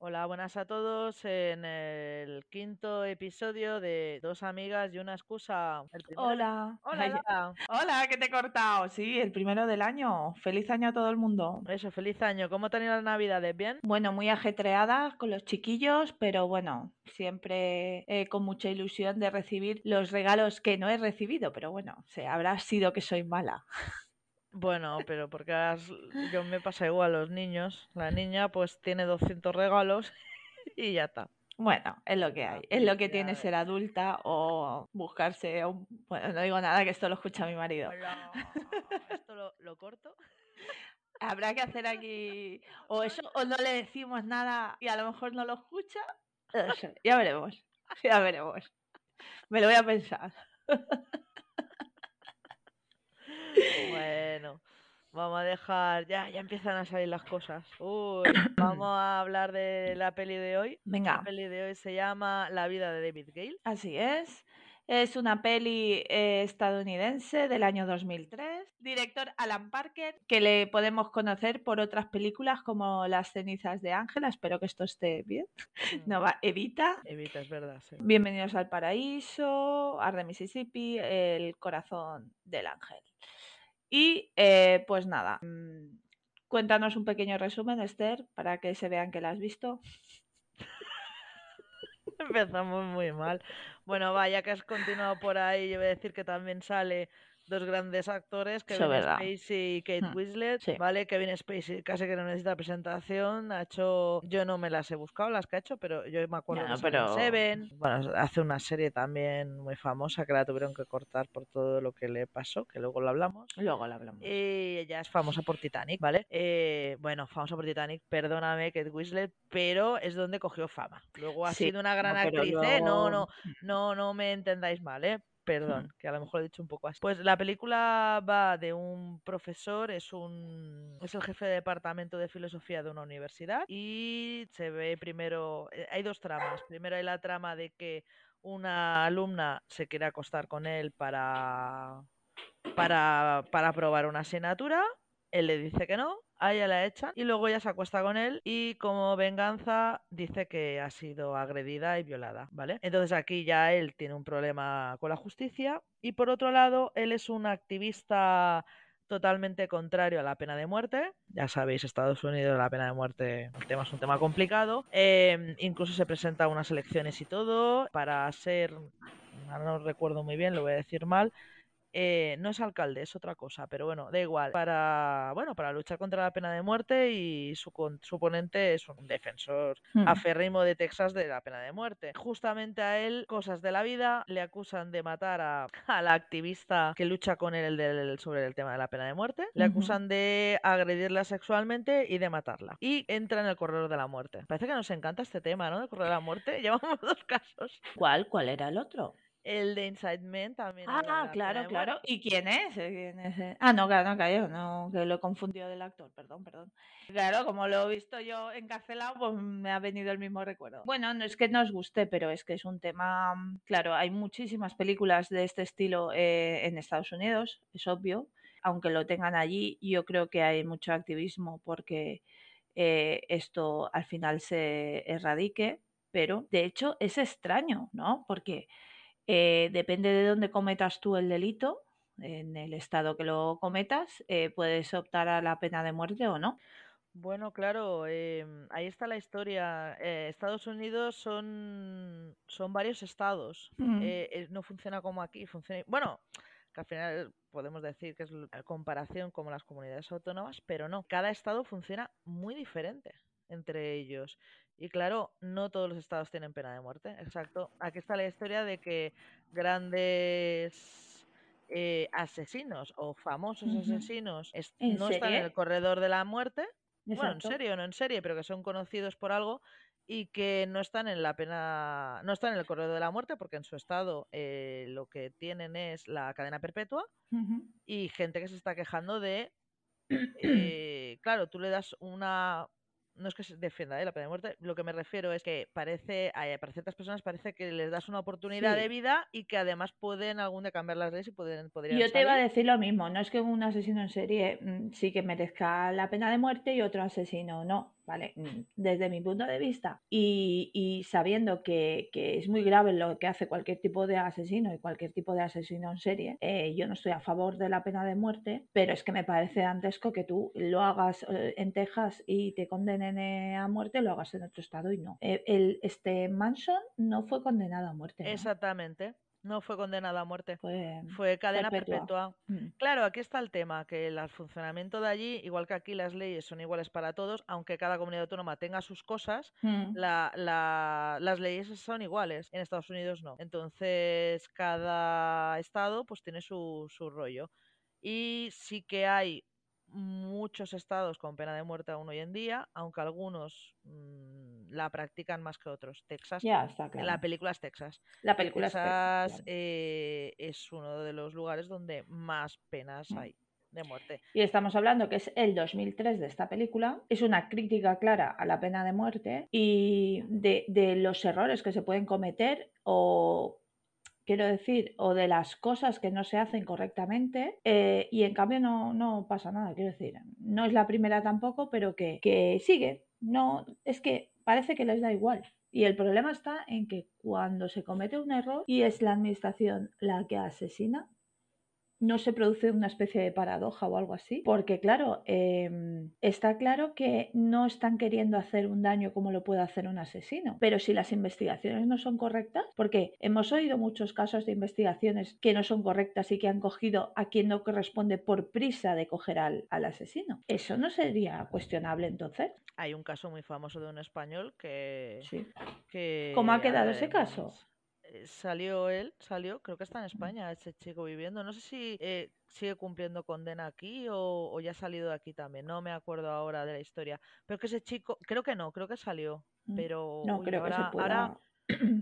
Hola, buenas a todos en el quinto episodio de Dos amigas y una excusa. Hola. Hola, Lara. Hola, que te he cortado. Sí, el primero del año. Feliz año a todo el mundo. Eso, feliz año. ¿Cómo han ido las navidades? ¿Bien? Bueno, muy ajetreada con los chiquillos, pero bueno, siempre eh, con mucha ilusión de recibir los regalos que no he recibido, pero bueno, se habrá sido que soy mala. Bueno, pero porque has- yo me pasa igual los niños. La niña pues tiene 200 regalos y ya está. Bueno, es lo que hay, es lo que tiene ser adulta o buscarse un... Bueno, no digo nada que esto lo escucha mi marido. Hola. Esto lo, lo corto. Habrá que hacer aquí o eso o no le decimos nada y a lo mejor no lo escucha. No sé, ya veremos, ya veremos. Me lo voy a pensar. Bueno, vamos a dejar. Ya, ya empiezan a salir las cosas. Uy, vamos a hablar de la peli de hoy. La Venga, peli de hoy se llama La vida de David Gale. así es. Es una peli eh, estadounidense del año 2003. Director Alan Parker, que le podemos conocer por otras películas como Las cenizas de Ángela. Espero que esto esté bien. No va, Evita. Evita, es verdad, sí. Bienvenidos al paraíso, Arde Mississippi, El corazón del ángel. Y eh, pues nada, mm, cuéntanos un pequeño resumen, Esther, para que se vean que la has visto. Empezamos muy mal. Bueno, vaya que has continuado por ahí, yo voy a decir que también sale dos grandes actores, es Kevin. Spacey y Kate Hmm, Winslet, sí. ¿vale? Kevin Spacey casi que no necesita presentación, ha hecho, yo no me las he buscado las que ha hecho, pero yo me acuerdo sale en pero- Seven, bueno, hace una serie también muy famosa que la tuvieron que cortar por todo lo que le pasó, que luego lo hablamos. Luego la hablamos. Y ella es famosa por Titanic, ¿vale? Eh, bueno, famosa por Titanic, perdóname, Kate Winslet, pero es donde cogió fama. Luego ha Sí, sido una gran no, actriz, ¿eh? No, no, no, no me entendáis mal, ¿eh? Perdón, que a lo mejor lo he dicho un poco así. Pues la película va de un profesor, es un es el jefe de departamento de filosofía de una universidad y se ve primero, eh, hay dos tramas. Primero hay la trama de que una alumna se quiere acostar con él para para, para probar una asignatura. Él le dice que no, a ella la echan y luego ella se acuesta con él y como venganza dice que ha sido agredida y violada, ¿vale? Entonces aquí ya él tiene un problema con la justicia y por otro lado él es un activista totalmente contrario a la pena de muerte. Ya sabéis, Estados Unidos la pena de muerte el tema es un tema complicado. Eh, incluso se presenta a unas elecciones y todo para ser, no recuerdo muy bien, lo voy a decir mal, eh, no es alcalde, es otra cosa, pero bueno, da igual. Para, bueno, para luchar contra la pena de muerte y su, su oponente es un defensor Hmm. aférrimo de Texas de la pena de muerte. Justamente a él, cosas de la vida, le acusan de matar a, a la activista que lucha con él del- sobre el tema de la pena de muerte, le acusan de agredirla sexualmente y de matarla. Y entra en el corredor de la muerte. Parece que nos encanta este tema, ¿no? El corredor de la muerte. Llevamos dos casos. ¿Cuál? ¿Cuál era el otro? El de Inside Man también. Ah, la claro, claro. ¿Y quién es? Eh, ¿Quién es? Ah, no, claro, no, cayó, no, que lo he confundido del actor, perdón, perdón. Claro, como lo he visto yo encarcelado, pues me ha venido el mismo recuerdo. Bueno, no es que no os guste, pero es que es un tema, mm, claro, hay muchísimas películas de este estilo eh, en Estados Unidos, es obvio, aunque lo tengan allí, yo creo que hay mucho activismo porque eh, esto al final se erradique, pero de hecho es extraño, ¿no? Porque eh, depende de dónde cometas tú el delito, en el estado que lo cometas, eh, puedes optar a la pena de muerte o no. Bueno, claro, em, ahí está la historia. Eh, Estados Unidos son, son varios estados. Mm. Eh, no funciona como aquí, funciona. Bueno, que al final podemos decir que es la comparación como las comunidades autónomas, pero no. Cada estado funciona muy diferente entre ellos. Y claro, no todos los estados tienen pena de muerte. Exacto. Aquí está la historia de que grandes eh, asesinos o famosos asesinos est- ¿En no están en el corredor de la muerte. Bueno, en serio, no en serie, pero que son conocidos por algo y que no están en la pena, no están en el corredor de la muerte porque en su estado eh, lo que tienen es la cadena perpetua y gente que se está quejando de, eh, claro, tú le das una, no es que se defienda ¿eh? la pena de muerte, lo que me refiero es que parece, a, para ciertas personas parece que les das una oportunidad Sí. de vida y que además pueden algún día cambiar las leyes y pueden, podrían Yo te iba a decir lo mismo, no es que un asesino en serie mm, sí que merezca la pena de muerte y otro asesino no. ¿Vale? Mm, Desde mi punto de vista y, y sabiendo que, que es muy grave lo que hace cualquier tipo de asesino y cualquier tipo de asesino en serie, eh, yo no estoy a favor de la pena de muerte, pero es que me parece dantesco que tú lo hagas eh, en Texas y te condenen eh, a muerte, lo hagas en otro estado y no. El, este Manson no fue condenado a muerte. ¿no? Exactamente. No fue condenado a muerte. Fue, Fue cadena perpetua. perpetua. Mm. Claro, aquí está el tema, que el funcionamiento de allí, igual que aquí las leyes son iguales para todos, aunque cada comunidad autónoma tenga sus cosas, Mm. la, la- las leyes son iguales. En Estados Unidos no. Entonces, cada estado pues tiene su, su rollo. Y sí que hay muchos estados con pena de muerte aún hoy en día, aunque algunos mm, la practican más que otros. Texas, Ya está claro. la película es Texas. La Y película es Texas, Texas claro. eh, es uno de los lugares donde más penas Mm. hay de muerte. Y estamos hablando que es el 2003 de esta película. Es una crítica clara a la pena de muerte y de, de los errores que se pueden cometer o, quiero decir, o de las cosas que no se hacen correctamente eh, y en cambio no, no pasa nada, quiero decir. No es la primera tampoco, pero que, que sigue. No, es que parece que les da igual. Y el problema está en que cuando se comete un error y es la administración la que asesina, no se produce una especie de paradoja o algo así, porque claro, em, está claro que no están queriendo hacer un daño como lo puede hacer un asesino, pero si las investigaciones no son correctas, porque hemos oído muchos casos de investigaciones que no son correctas y que han cogido a quien no corresponde por prisa de coger al, al asesino, ¿eso no sería cuestionable entonces? Hay un caso muy famoso de un español que... Sí. que ¿Cómo ha quedado ese caso? Eh, Salió él, salió, creo que está en. España, ese chico viviendo. No sé si eh, sigue cumpliendo condena aquí o, o ya ha salido de aquí también. No me acuerdo ahora de la historia. Pero que ese chico, creo que no, creo que salió. Mm. Pero No uy, creo que se ahora, ahora, pueda...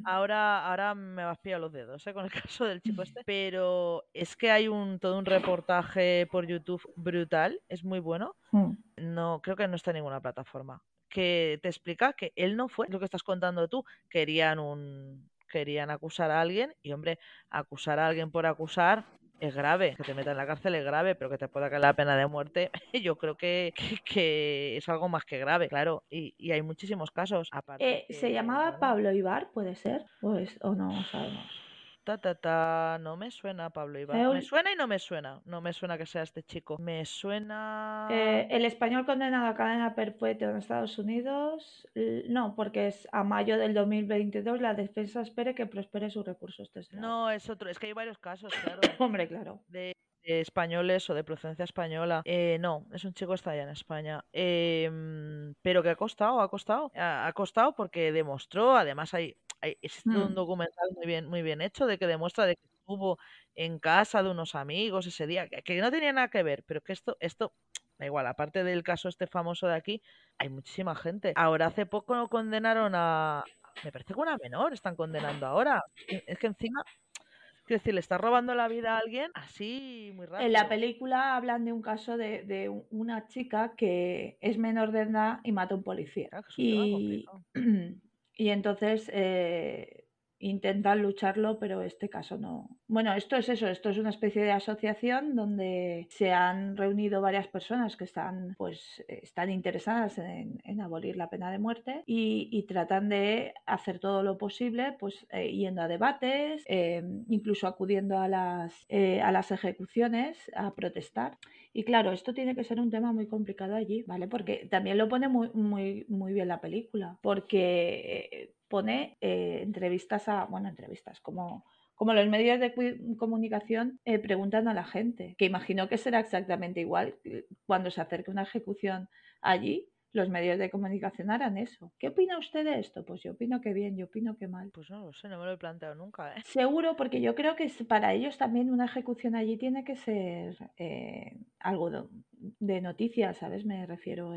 ahora, ahora me vas pillado los dedos ¿eh? con el caso del chico este. Pero es que hay un todo un reportaje por YouTube brutal, es muy bueno. Mm. No, creo que no está en ninguna plataforma. Que te explica que él no fue lo que estás contando tú. Querían un. Querían acusar a alguien. Y hombre, acusar a alguien por acusar es grave. Que te metan en la cárcel es grave, pero que te pueda caer la pena de muerte, yo creo que, que, que es algo más que grave, claro. Y, y hay muchísimos casos. Aparte Eh, ¿Se llamaba Pablo Ibar, puede ser? ¿O, es- o no sabemos? Ta, ta, ta, no me suena Pablo Ibar. Me Eul- suena y no me suena. No me suena que sea este chico. Me suena. Eh, el español condenado a cadena perpetua en Estados Unidos, no, porque es a mayo del 2022 la defensa espere que prospere su recurso. Este. No, es otro. Es que hay varios casos, claro. Hombre, claro. de, de españoles o de procedencia española. Eh, no, es un chico que está allá en España. Em, pero que ha costado, ha costado. Ha, costado porque demostró, además hay, hay existe un Mm. documental muy bien, muy bien hecho de que demuestra de que estuvo en casa de unos amigos ese día, que, que no tenía nada que ver, pero que esto, esto, da igual, aparte del caso este famoso de aquí, hay muchísima gente. Ahora hace poco condenaron a, me parece que una menor están condenando ahora. Es que encima, quiero decir, le está robando la vida a alguien así muy rápido. En la película hablan de un caso de, de un- una chica que es menor de edad y mata a un policía. Claro, que es un tema Y, y entonces eh, intentan lucharlo, pero este caso no. Bueno, esto es eso, esto es una especie de asociación donde se han reunido varias personas que están, pues, están interesadas en, abolir la pena de muerte y, y tratan de hacer todo lo posible, pues, eh, yendo a debates, eh, incluso acudiendo a las, eh, a las ejecuciones a protestar. Y claro, esto tiene que ser un tema muy complicado allí, ¿vale? Porque también lo pone muy, muy, muy bien la película, porque pone eh, entrevistas a, bueno, entrevistas, como, como los medios de comunicación eh, preguntan a la gente, que imagino que será exactamente igual eh, cuando se acerque una ejecución allí. Los medios de comunicación harán eso. ¿Qué opina usted de esto? Pues yo opino que bien, yo opino que mal. Pues no lo sé, no me lo he planteado nunca, ¿eh? Seguro, porque yo creo que para ellos también una ejecución allí tiene que ser eh, algo de, de noticias, ¿sabes? Me refiero.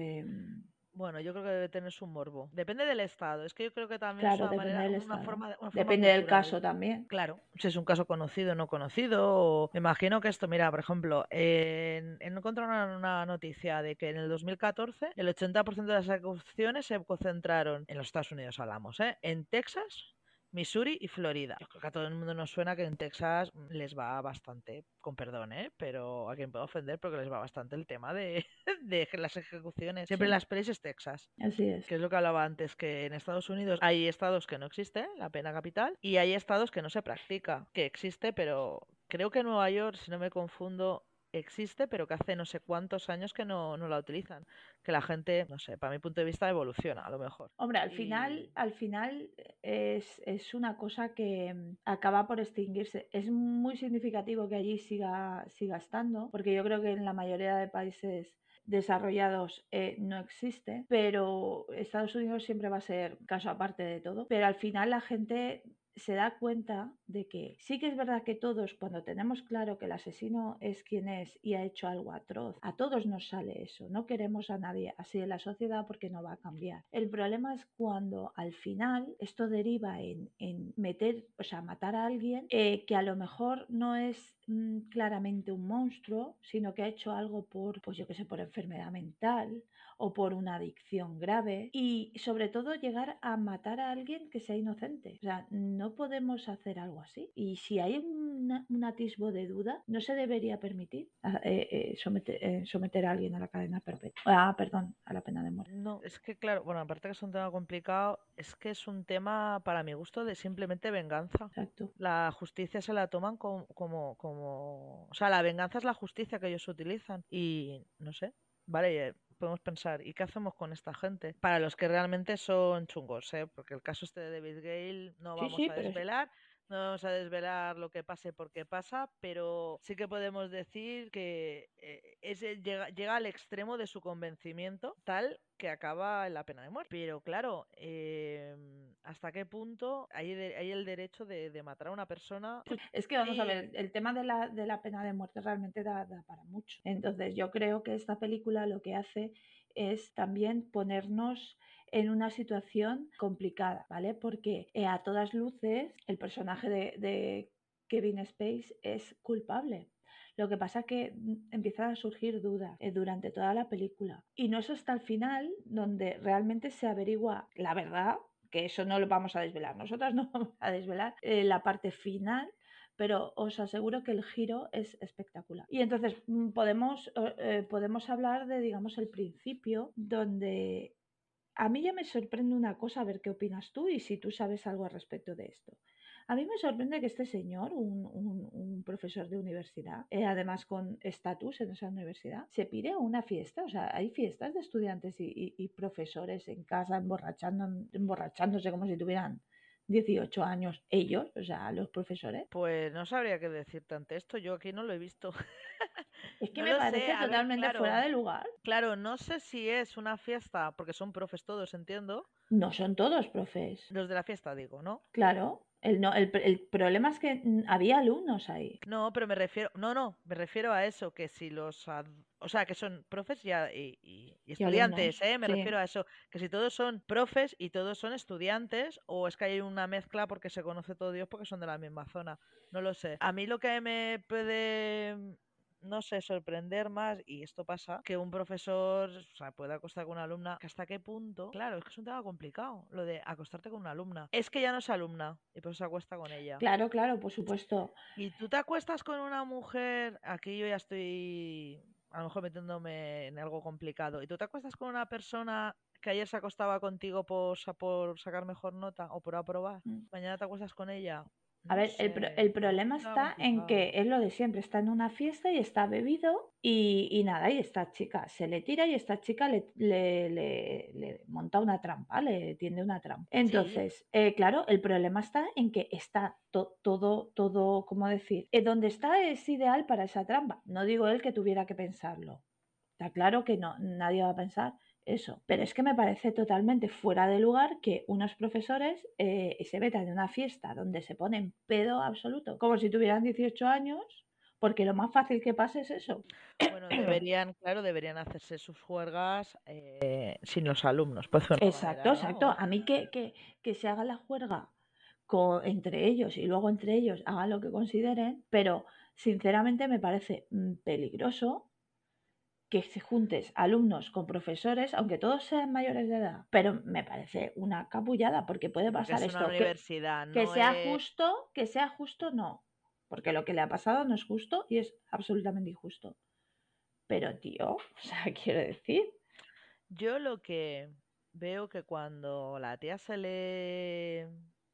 Bueno, yo creo que debe tener su morbo. Depende del estado. Es que yo creo que también claro, es una manera, del una forma, forma Depende del caso también. Claro, si es un caso conocido o no conocido. o- Me imagino que esto, mira, por ejemplo, en, en encontré una, una noticia de que en el 2014 el 80% de las ejecuciones se concentraron, en los Estados Unidos hablamos, ¿eh? En Texas Missouri y Florida. Yo creo que a todo el mundo nos suena que en Texas les va bastante, con perdón, ¿eh? pero a quien puedo ofender porque les va bastante el tema de, de las ejecuciones. Siempre en las pelis es Texas. Así es. Que es lo que hablaba antes, que en Estados Unidos hay estados que no existe la pena capital y hay estados que no se practica, que existe, pero creo que en Nueva York, si no me confundo, existe, pero que hace no sé cuántos años que no, no, la utilizan. Que la gente, no sé, para mi punto de vista evoluciona a lo mejor. Hombre, al final, al final es, es, una cosa que mm, acaba por extinguirse. Es muy significativo que allí siga, siga estando, porque yo creo que en la mayoría de países desarrollados eh, no existe, pero Estados Unidos siempre va a ser caso aparte de todo. Pero al final la gente se da cuenta de que sí que es verdad que todos, cuando tenemos claro que el asesino es quien es y ha hecho algo atroz, a todos nos sale eso. No queremos a nadie así en la sociedad porque no va a cambiar. El problema es cuando al final esto deriva en, meter, o sea, matar a alguien eh, que a lo mejor no es mm, claramente un monstruo, sino que ha hecho algo por, pues yo que sé, por enfermedad mental o por una adicción grave y sobre todo llegar a matar a alguien que sea inocente. O sea, no podemos hacer algo así. Y si hay un atisbo de duda, no se debería permitir ah, eh, eh, someter, eh, someter, a alguien a la cadena perpetua. Ah, perdón, a la pena de muerte. No, es que claro, bueno, aparte que es un tema complicado, es que es un tema para mi gusto de simplemente venganza. Exacto. La justicia se la toman como, como, como... O sea, la venganza es la justicia que ellos utilizan. Y no sé, vale, podemos pensar, ¿y qué hacemos con esta gente? Para los que realmente son chungos, ¿eh? porque el caso este de David Gale no vamos a desvelar. No vamos a desvelar lo que pase porque pasa, pero sí que podemos decir que eh, ese llega, llega, al extremo de su convencimiento tal que acaba en la pena de muerte. Pero claro, em, ¿hasta qué punto hay, hay el derecho de, matar a una persona? Es que vamos a ver, el tema de la, de la pena de muerte realmente da, da para mucho. Entonces yo creo que esta película lo que hace es también ponernos en una situación complicada, ¿vale? Porque eh, a todas luces el personaje de, Kevin Space es culpable. Lo que pasa es que mm, empiezan a surgir dudas eh, durante toda la película. Y no es hasta el final donde realmente se averigua la verdad, que eso no lo vamos a desvelar. Nosotras no vamos a desvelar eh, la parte final pero os aseguro que el giro es espectacular. Y entonces mm, podemos, podemos hablar de, digamos, el principio, donde a mí ya me sorprende una cosa, a ver qué opinas tú y si tú sabes algo al respecto de esto. A mí me sorprende que este señor, un, profesor de universidad, eh, además con estatus en esa universidad, se pide a una fiesta. O sea, hay fiestas de estudiantes y, profesores en casa emborrachando, emborrachándose como si tuvieran 18 años ellos, o sea, los profesores. Pues no sabría qué decirte ante esto, yo aquí no lo he visto. Es que me parece totalmente fuera de lugar. Claro, no sé si es una fiesta, porque son profes todos, entiendo. No son todos profes. Los de la fiesta, digo, ¿no? Claro. El, no, el, el, problema es que había alumnos ahí. No, pero me refiero, no, no, me refiero a eso, que si los, o sea, que son profes y, y, estudiantes, ¿eh? Me refiero a eso, que si todos son profes y todos son estudiantes, o es que hay una mezcla porque se conoce todo Dios porque son de la misma zona, no lo sé. A mí lo que me puede no sé, sorprender más, y esto pasa, que un profesor o sea, puede acostar con una alumna, que hasta qué punto, claro, es que es un tema complicado, lo de acostarte con una alumna. Es que ya no es alumna y pues se acuesta con ella. Claro, claro, por supuesto. Y tú te acuestas con una mujer, aquí yo ya estoy a lo mejor metiéndome en algo complicado, y tú te acuestas con una persona que ayer se acostaba contigo por, por sacar mejor nota o por aprobar, mm. mañana te acuestas con ella a ver, el, problema está en que es lo de siempre, está en una fiesta y está bebido y, nada, y esta chica se le tira y esta chica le, le, monta una trampa, le tiende una trampa. Entonces, eh, claro, el problema está en que está todo, todo, ¿cómo decir? Eh, donde está es ideal para esa trampa. No digo él que tuviera que pensarlo. Está claro que no, nadie va a pensar eso. Pero es que me parece totalmente fuera de lugar que unos profesores eh, se metan en una fiesta donde se ponen pedo absoluto, como si tuvieran 18 años, porque lo más fácil que pase es eso. Bueno, deberían, claro, deberían hacerse sus juergas eh, sin los alumnos. Pues, exacto, exacto. A mí que, que, que se haga la juerga con, entre ellos y luego entre ellos hagan lo que consideren, pero sinceramente me parece mm, peligroso que se juntes alumnos con profesores, aunque todos sean mayores de edad, pero me parece una capullada porque puede Porque pasar es esto. que- universidad, que no sea es- justo, que sea justo, no. Porque lo que le ha pasado no es justo y es absolutamente injusto. Pero, tío, o sea, quiero decir, Yo lo que veo que cuando la tía se le...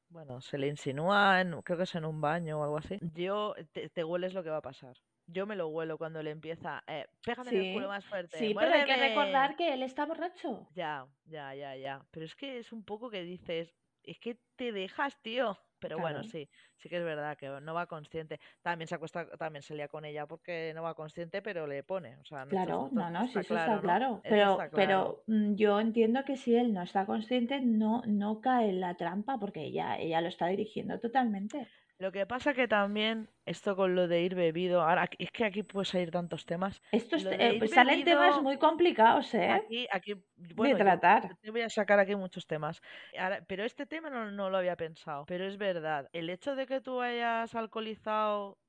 Bueno, se le insinúa, en- creo que es en un baño o algo así, yo te, te hueles lo que va a pasar. Yo me lo huelo cuando le empieza, eh, pégame en el culo más fuerte, sí, pero hay que muérdeme". recordar que él está borracho. Ya, ya, ya, ya. Pero es que es un poco que dices, es que te dejas, tío. Pero bueno, sí, sí que es verdad que no va consciente. También se acuesta, también se lía con ella porque no va consciente, pero le pone. O sea, Claro, no, no, sí, eso está claro. Pero, está claro. pero mm, yo entiendo que si él no está consciente, no, no cae en la trampa porque ella, ella lo está dirigiendo totalmente. Lo que pasa que también esto con lo de ir bebido, ahora es que aquí puede salir tantos temas. Esto es- Lo de eh, ir salen temas muy complicados, ¿eh? Aquí, aquí, bueno, tratar. voy a sacar aquí muchos temas. Ahora, pero este tema no, no lo había pensado. Pero es verdad, el hecho de que tú hayas alcoholizado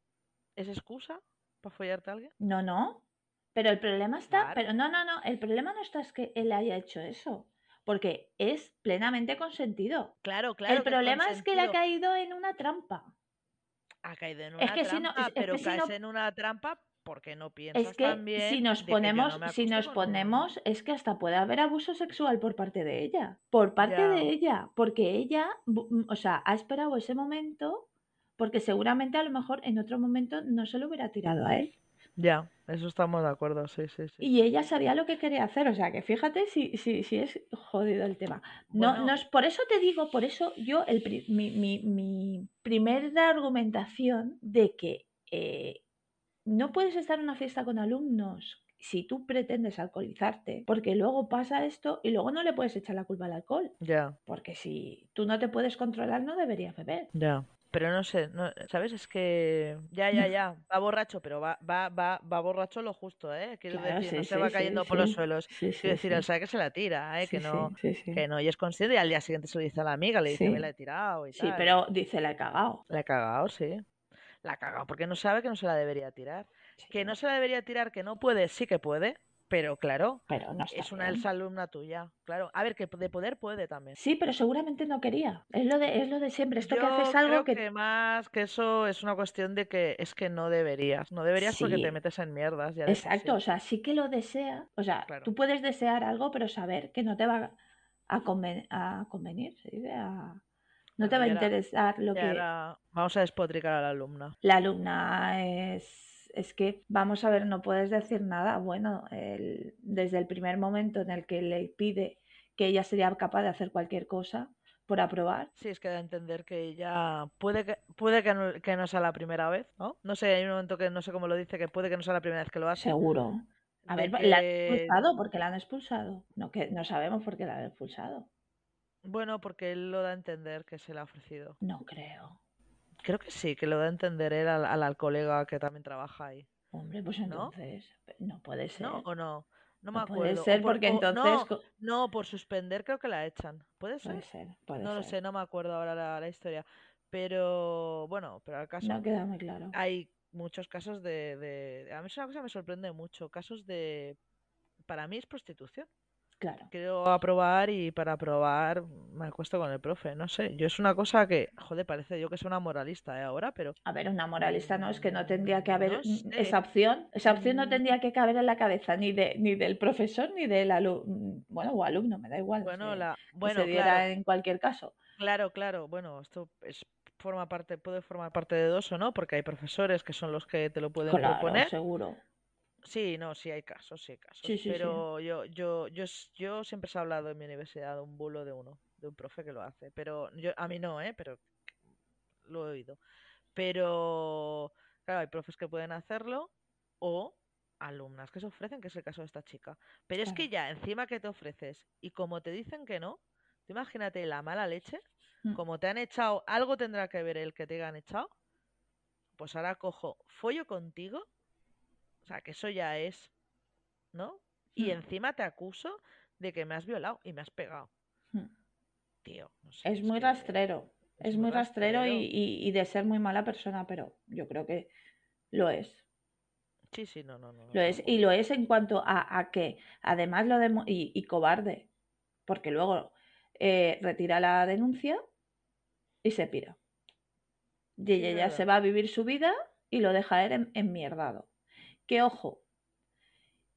es excusa para follarte a alguien. No, no. Pero el problema está, Claro. pero no, no, no, el problema no está es que él haya hecho eso, porque es plenamente consentido. Claro, claro. el que es problema es que él ha caído en una trampa. Ha caído en Es una que si no- trampa, es- es pero que si caes no- en una trampa porque no piensas Es que también si nos de que no ponemos, me si nos ponemos, es que hasta puede haber abuso sexual por parte de ella, por parte de Ya. ella, porque ella, mm, o sea, ha esperado ese momento, porque seguramente a lo mejor en otro momento no se lo hubiera tirado a él. Ya, eso estamos de acuerdo, sí, sí, sí. Y ella sabía lo que quería hacer, o sea, que fíjate si, si, si es jodido el tema. No, Bueno. no es, por eso te digo, por eso yo, el, mi, mi, mi primera argumentación de que eh, no puedes estar en una fiesta con alumnos si tú pretendes alcoholizarte, porque luego pasa esto y luego no le puedes echar la culpa al alcohol, Ya, porque si tú no te puedes controlar no deberías beber. ya. Pero no sé, no, ¿sabes? Es que ya, ya, ya, va borracho, pero va, va, va, va borracho lo justo, ¿eh? Quiero Claro, decir, no sí, se sí, va sí, cayendo por los sí. suelos. Sí, sí, Quiero decir, sí. él sabe que se la tira, ¿eh? Sí, Que no, sí, sí, sí. que no, y es consciente y al día siguiente se lo dice a la amiga, le dice, Sí. me la he tirado y Sí, tal. pero dice, la he cagado. La he cagado, sí. La ha cagado porque no sabe que no se la debería tirar. Sí, Que no se la debería tirar, que no puede, sí que puede, pero claro, pero no está es una bien. exalumna tuya. Claro, a ver, que de poder puede también. Sí, pero seguramente no quería. Es lo de, es lo de siempre. Esto que haces algo creo que... que... más que eso es una cuestión de que es que no deberías. No deberías porque te metes en mierdas. Ya Exacto, o sea, sí que lo desea. O sea, Claro. tú puedes desear algo, pero saber que no te va a, conven- a convenir. A- No te va a interesar lo que... vamos a despotricar a la alumna. La alumna es... Es que, vamos a ver, no puedes decir nada. Bueno, el- desde el primer momento en el que le pide que ella sería capaz de hacer cualquier cosa por aprobar, Sí, es que da a entender que ella puede que puede que no, que no sea la primera vez, ¿no? No sé, hay un momento que no sé cómo lo dice, que puede que no sea la primera vez que lo hace. seguro. A ver, la han expulsado, ¿por qué la han expulsado? No, que no sabemos por qué la han expulsado. Bueno, porque él lo da a entender que se le ha ofrecido. No creo. Creo que sí, que lo da a entender él al, al, al colega que también trabaja ahí. Hombre, pues entonces no puede ser. ¿No? ¿O no? No me No acuerdo. puede ser por- porque entonces no, no, por suspender creo que la echan. ¿Puede ser? puede ser, puede No lo sé, no me acuerdo ahora la, la historia. Pero bueno, pero al caso. No queda muy claro. hay muchos casos de, de- A mí es una cosa que me sorprende mucho. Casos de... Para mí es prostitución. Claro. Quiero aprobar y para aprobar me acuesto con el profe. No sé, yo es una cosa que... Joder, parece yo que soy una moralista ¿eh? ahora, pero... A ver, una moralista no es que no tendría que haber No mm, sé. esa opción. Esa opción no Mm. tendría que caber en la cabeza ni de ni del profesor ni del alumno. Bueno, o alumno, me da igual. Bueno, la... que se diera claro, en cualquier caso. claro, claro. Bueno, esto es forma parte, puede formar parte de dos o no, porque hay profesores que son los que te lo pueden Claro, proponer. seguro. Sí, no, sí hay casos, sí hay casos. Sí, sí, sí. pero yo, yo, yo, yo siempre he hablado en mi universidad de un bulo de uno, de un profe que lo hace. Pero yo, a mí no, ¿eh? Pero lo he oído. Pero, claro, hay profes que pueden hacerlo o alumnas que se ofrecen, que es el caso de esta chica. Pero es que ya, encima que te ofreces y como te dicen que no, tú imagínate la mala leche, Mm. como te han echado, algo tendrá que ver el que te hayan echado. Pues ahora cojo, follo contigo. O sea, que eso ya es, ¿no? Y Mm. encima te acuso de que me has violado y me has pegado. Mm. Tío, no sé, Es muy rastrero. es Es muy rastrero y, rastrero. y- y de ser muy mala persona, pero yo creo que lo es. Sí, sí, no, no, no. Lo es, y lo es en cuanto a, a que, además, lo de, y, y cobarde, porque luego eh, retira la denuncia y se pira. Y ella ya se va a vivir su vida y lo deja él en, enmierdado. Que ojo,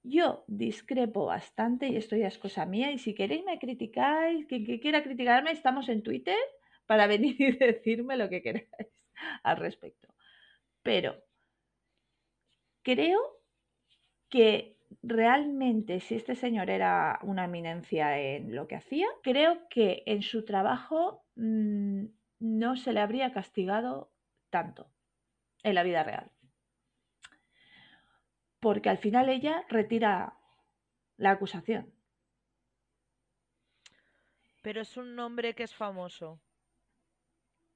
yo discrepo bastante y esto ya es cosa mía. Y si queréis me criticáis, quien quiera criticarme, estamos en Twitter para venir y decirme lo que queráis al respecto. Pero creo que realmente si este señor era una eminencia en lo que hacía, creo que en su trabajo mmm, no se le habría castigado tanto en la vida real. Porque al final ella retira la acusación. Pero es un nombre que es famoso.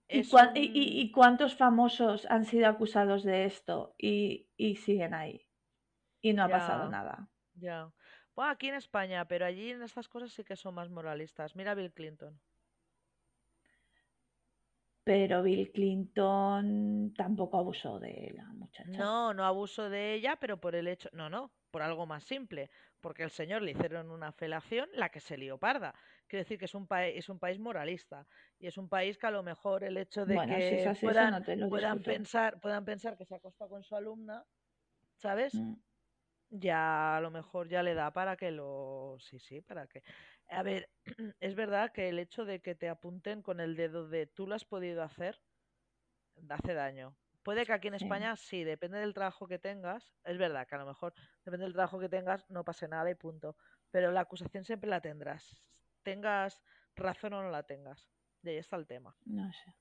¿Y, Es y- un- y- y cuántos famosos han sido acusados de esto y, y siguen ahí? Y no ha pasado nada. Ya. Bueno, aquí en España, pero allí en estas cosas sí que son más moralistas. Mira a Bill Clinton. Pero Bill Clinton tampoco abusó de la muchacha. No, no abuso de ella, pero por el hecho. No, no, por algo más simple. Porque el señor le hicieron una felación, la que se lió parda. Quiere decir que es un, país es un país moralista. Y es un país que a lo mejor el hecho de Bueno, si es que así, puedan, no pensar, puedan pensar que se acostó con su alumna, ¿sabes? Mm. ya a lo mejor ya le da para que lo... Sí, sí, para que... A ver, es verdad que el hecho de que te apunten con el dedo de tú lo has podido hacer, hace daño. Puede que aquí en Sí. España sí, depende del trabajo que tengas. Es verdad que a lo mejor depende del trabajo que tengas, no pase nada y punto. Pero la acusación siempre la tendrás. Tengas razón o no la tengas. Y ahí está el tema. No sé.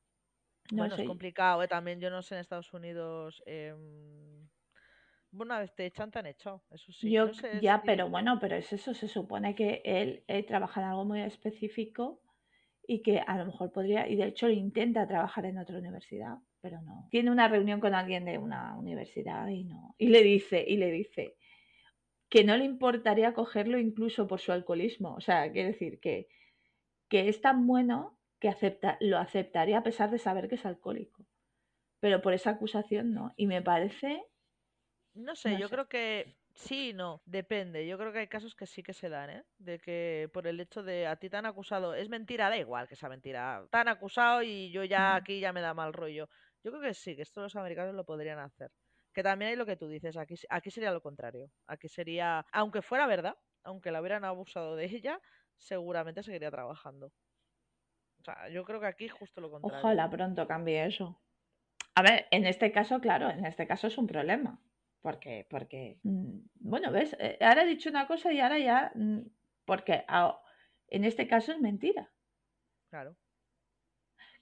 No bueno, sé. es complicado, ¿eh? También yo no sé en Estados Unidos... em, Una vez te echan, te han echado, eso sí. Yo, No sé ya, si- pero bueno, pero es eso, se supone que él eh, trabaja en algo muy específico y que a lo mejor podría, y de hecho intenta trabajar en otra universidad, pero no. Tiene una reunión con alguien de una universidad y no. Y le dice, y le dice que no le importaría cogerlo incluso por su alcoholismo. O sea, quiere decir que, que es tan bueno que acepta, lo aceptaría a pesar de saber que es alcohólico. Pero por esa acusación no. Y me parece No sé, No yo sé. creo que sí y no, depende. Yo creo que hay casos que sí que se dan, ¿eh? De que por el hecho de a ti te han acusado, es mentira, da igual que sea mentira. Te han acusado y yo ya aquí ya me da mal rollo. Yo creo que sí, que esto los americanos lo podrían hacer. Que también hay lo que tú dices, aquí, aquí sería lo contrario. Aquí sería, aunque fuera verdad, aunque la hubieran abusado de ella, seguramente seguiría trabajando. O sea, yo creo que aquí justo lo contrario. Ojalá pronto cambie eso. A ver, en este caso, claro, en este caso es un problema. Porque, porque, mm, bueno, ves, Eh, ahora he dicho una cosa y ahora ya, mm, porque en este caso es mentira. Claro.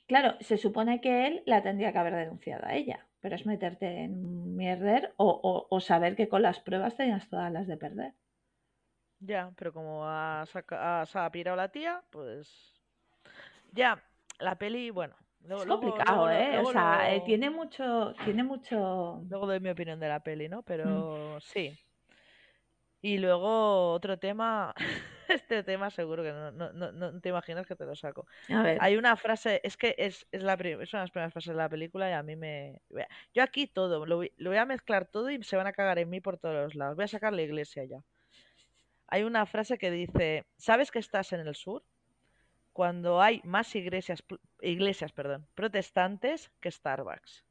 Claro, se supone que él la tendría que haber denunciado a ella, pero es meterte en un mierder o, o- o saber que con las pruebas tenías todas las de perder. Ya, pero como ha, saca- ha- se ha pirado la tía, pues. Ya, la peli, bueno. Luego, Es complicado, luego ¿eh? O sea, eh, tiene mucho, tiene mucho... Luego doy mi opinión de la peli, Mm. ¿no? Pero sí. Y luego otro tema. Este tema seguro que no, no, no, no te imaginas que te lo saco. A ver, Hay una frase, es que es, es, la prim- es una de las primeras frases de la película y a mí me... Yo aquí todo, lo, lo voy a mezclar todo y se van a cagar en mí por todos los lados. Voy a sacar la iglesia ya. Hay una frase que dice, ¿sabes que estás en el sur? Cuando hay más iglesias, iglesias perdón, protestantes que Starbucks.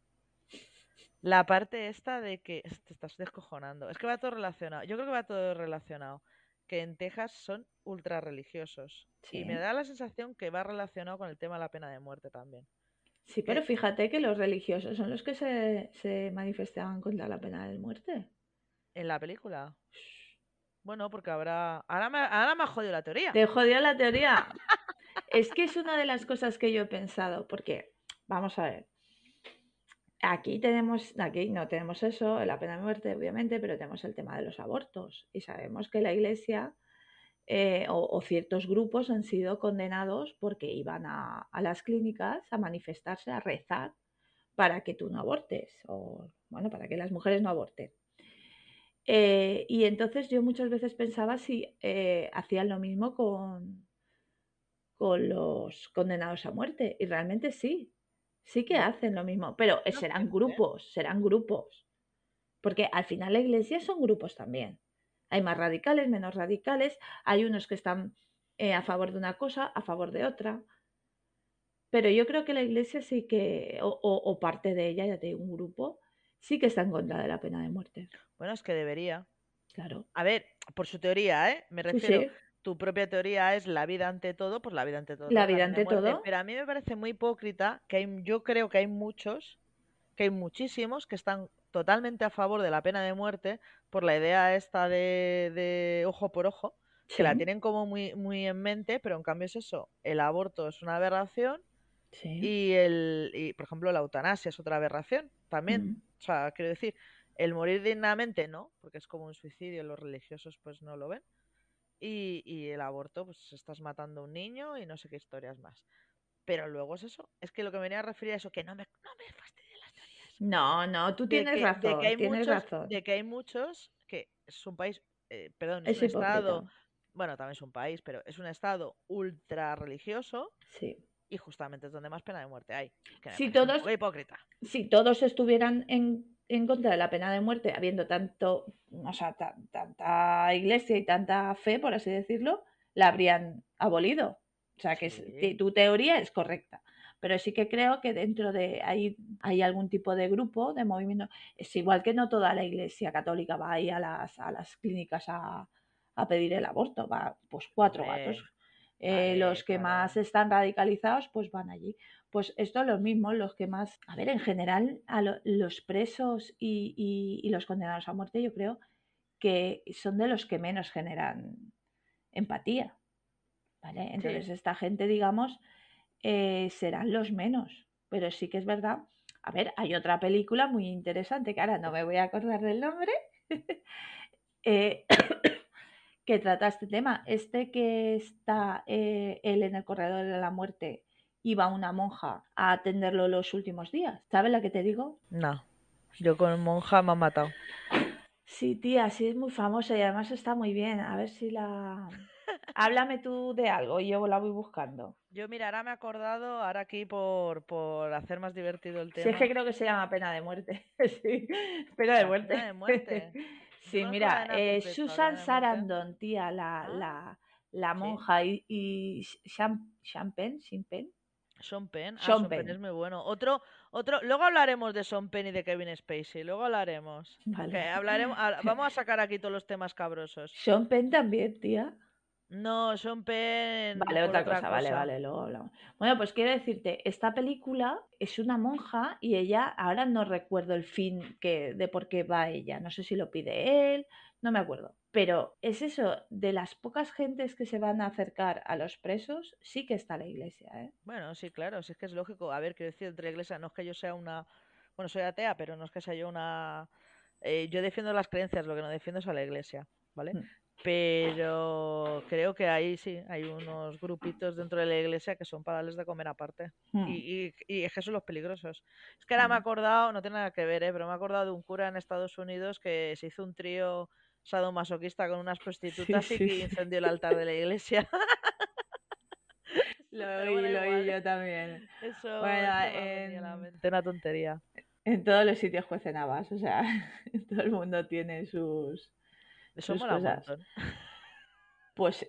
La parte esta de que te estás descojonando. Es que va todo relacionado. Yo creo que va todo relacionado. Que en Texas son ultra religiosos. Y me da la sensación que va relacionado con el tema de la pena de muerte también. sí, pero que- fíjate que los religiosos son los que se, se manifestaban contra la pena de muerte. En la película. Bueno, porque habrá. Ahora me, ahora me ha jodido la teoría. Te jodió la teoría. Es que es una de las cosas que yo he pensado, porque, vamos a ver, aquí tenemos, aquí no tenemos eso, la pena de muerte, obviamente, pero tenemos el tema de los abortos. Y sabemos que la iglesia eh, o, ciertos grupos han sido condenados porque iban a, a las clínicas a manifestarse, a rezar para que tú no abortes, o bueno, para que las mujeres no aborten. Eh, y entonces yo muchas veces pensaba si eh, hacían lo mismo con, con los condenados a muerte. Y realmente sí, sí que hacen lo mismo, pero serán ¿eh? grupos, serán grupos. Porque al final la iglesia son grupos también. Hay más radicales, menos radicales, hay unos que están eh, a favor de una cosa, a favor de otra. Pero yo creo que la iglesia sí que, o, parte de ella, ya de un grupo, sí que está en contra de la pena de muerte. Bueno, es que debería. Claro. A ver, por su teoría, ¿eh? Me refiero. Tu propia teoría es la vida ante todo, pues la vida ante todo. La vida ante todo. Pero a mí me parece muy hipócrita que hay, yo creo que hay muchos, que hay muchísimos que están totalmente a favor de la pena de muerte por la idea esta de, ojo por ojo, que la tienen como muy, muy en mente, pero en cambio es eso, el aborto es una aberración y, el, y, por ejemplo, la eutanasia es otra aberración también. O sea, quiero decir, el morir dignamente no, porque es como un suicidio, los religiosos pues no lo ven. Y, y el aborto, pues estás matando a un niño y no sé qué historias más. Pero luego es eso, es que lo que me venía a referir a eso, que no me, no me las teorías. No, no, tú tienes razón, de que tienes razón. De que hay muchos, que es un país, eh, perdón, es, un estado, bueno, también es un país, pero es un estado ultra religioso. Sí y justamente es donde más pena de muerte hay. si todos, hipócrita. Si todos estuvieran en, en, contra de la pena de muerte, habiendo tanto, o sea, tanta iglesia y tanta fe, por así decirlo, la habrían abolido. O sea, que, tu teoría es correcta. Pero sí que creo que dentro de ahí hay algún tipo de grupo, de movimiento. Es igual que no toda la iglesia católica va ahí a las, a las clínicas a, a pedir el aborto, va pues cuatro gatos eh, los que más están radicalizados, pues van allí. Pues esto es lo mismo, los que más, a ver, en general, a los presos y, los condenados a muerte, yo creo que son de los que menos generan empatía. ¿Vale? Entonces, esta gente, digamos, eh, serán los menos. Pero sí que es verdad. A ver, hay otra película muy interesante que ahora no me voy a acordar del nombre. eh, que trata este tema. Este que está eh, él en el corredor de la muerte iba una monja a atenderlo los últimos días. ¿Sabes la que te digo? No, yo con monja me ha matado. Sí, tía, sí es muy famosa y además está muy bien. A ver si la... Háblame tú de algo y yo la voy buscando. Yo, mira, ahora me he acordado, ahora aquí por, por hacer más divertido el tema. Sí, es que creo que se llama pena de muerte. sí, pena de muerte. Pena de muerte. Sí, mira, eh, Susan Sarandon, tía, la, ah, la, la monja, y, y Champagne, Champagne. Sean Penn, ah, Sean Penn. es muy bueno. Otro, otro, luego hablaremos de Sean Penn y de Kevin Spacey, luego hablaremos. Vale. hablaremos, vamos a sacar aquí todos los temas cabrosos. Sean Penn también, tía. No, son Penn. Vale, otra, cosa, vale, vale, luego hablamos. Bueno, pues quiero decirte, esta película es una monja y ella, ahora no recuerdo el fin que, de por qué va ella, no sé si lo pide él, no me acuerdo. Pero es eso, de las pocas gentes que se van a acercar a los presos, sí que está la iglesia, ¿eh? Bueno, sí, claro, sí es que es lógico. A ver, quiero decir, entre la iglesia, no es que yo sea una. Bueno, soy atea, pero no es que sea yo una. Eh, yo defiendo las creencias, lo que no defiendo es a la iglesia, ¿vale? Mm pero creo que ahí sí, hay unos grupitos dentro de la iglesia que son para darles de comer aparte. Hmm. Y, y, es que son los peligrosos. Es que ahora me he hmm. acordado, no tiene nada que ver, ¿eh? pero me he acordado de un cura en Estados Unidos que se hizo un trío sadomasoquista con unas prostitutas y que incendió el altar de la iglesia. lo oí, lo oí yo también. Eso, bueno, en... una tontería. En todos los sitios cuecen habas, o sea, todo el mundo tiene sus eso mola Pues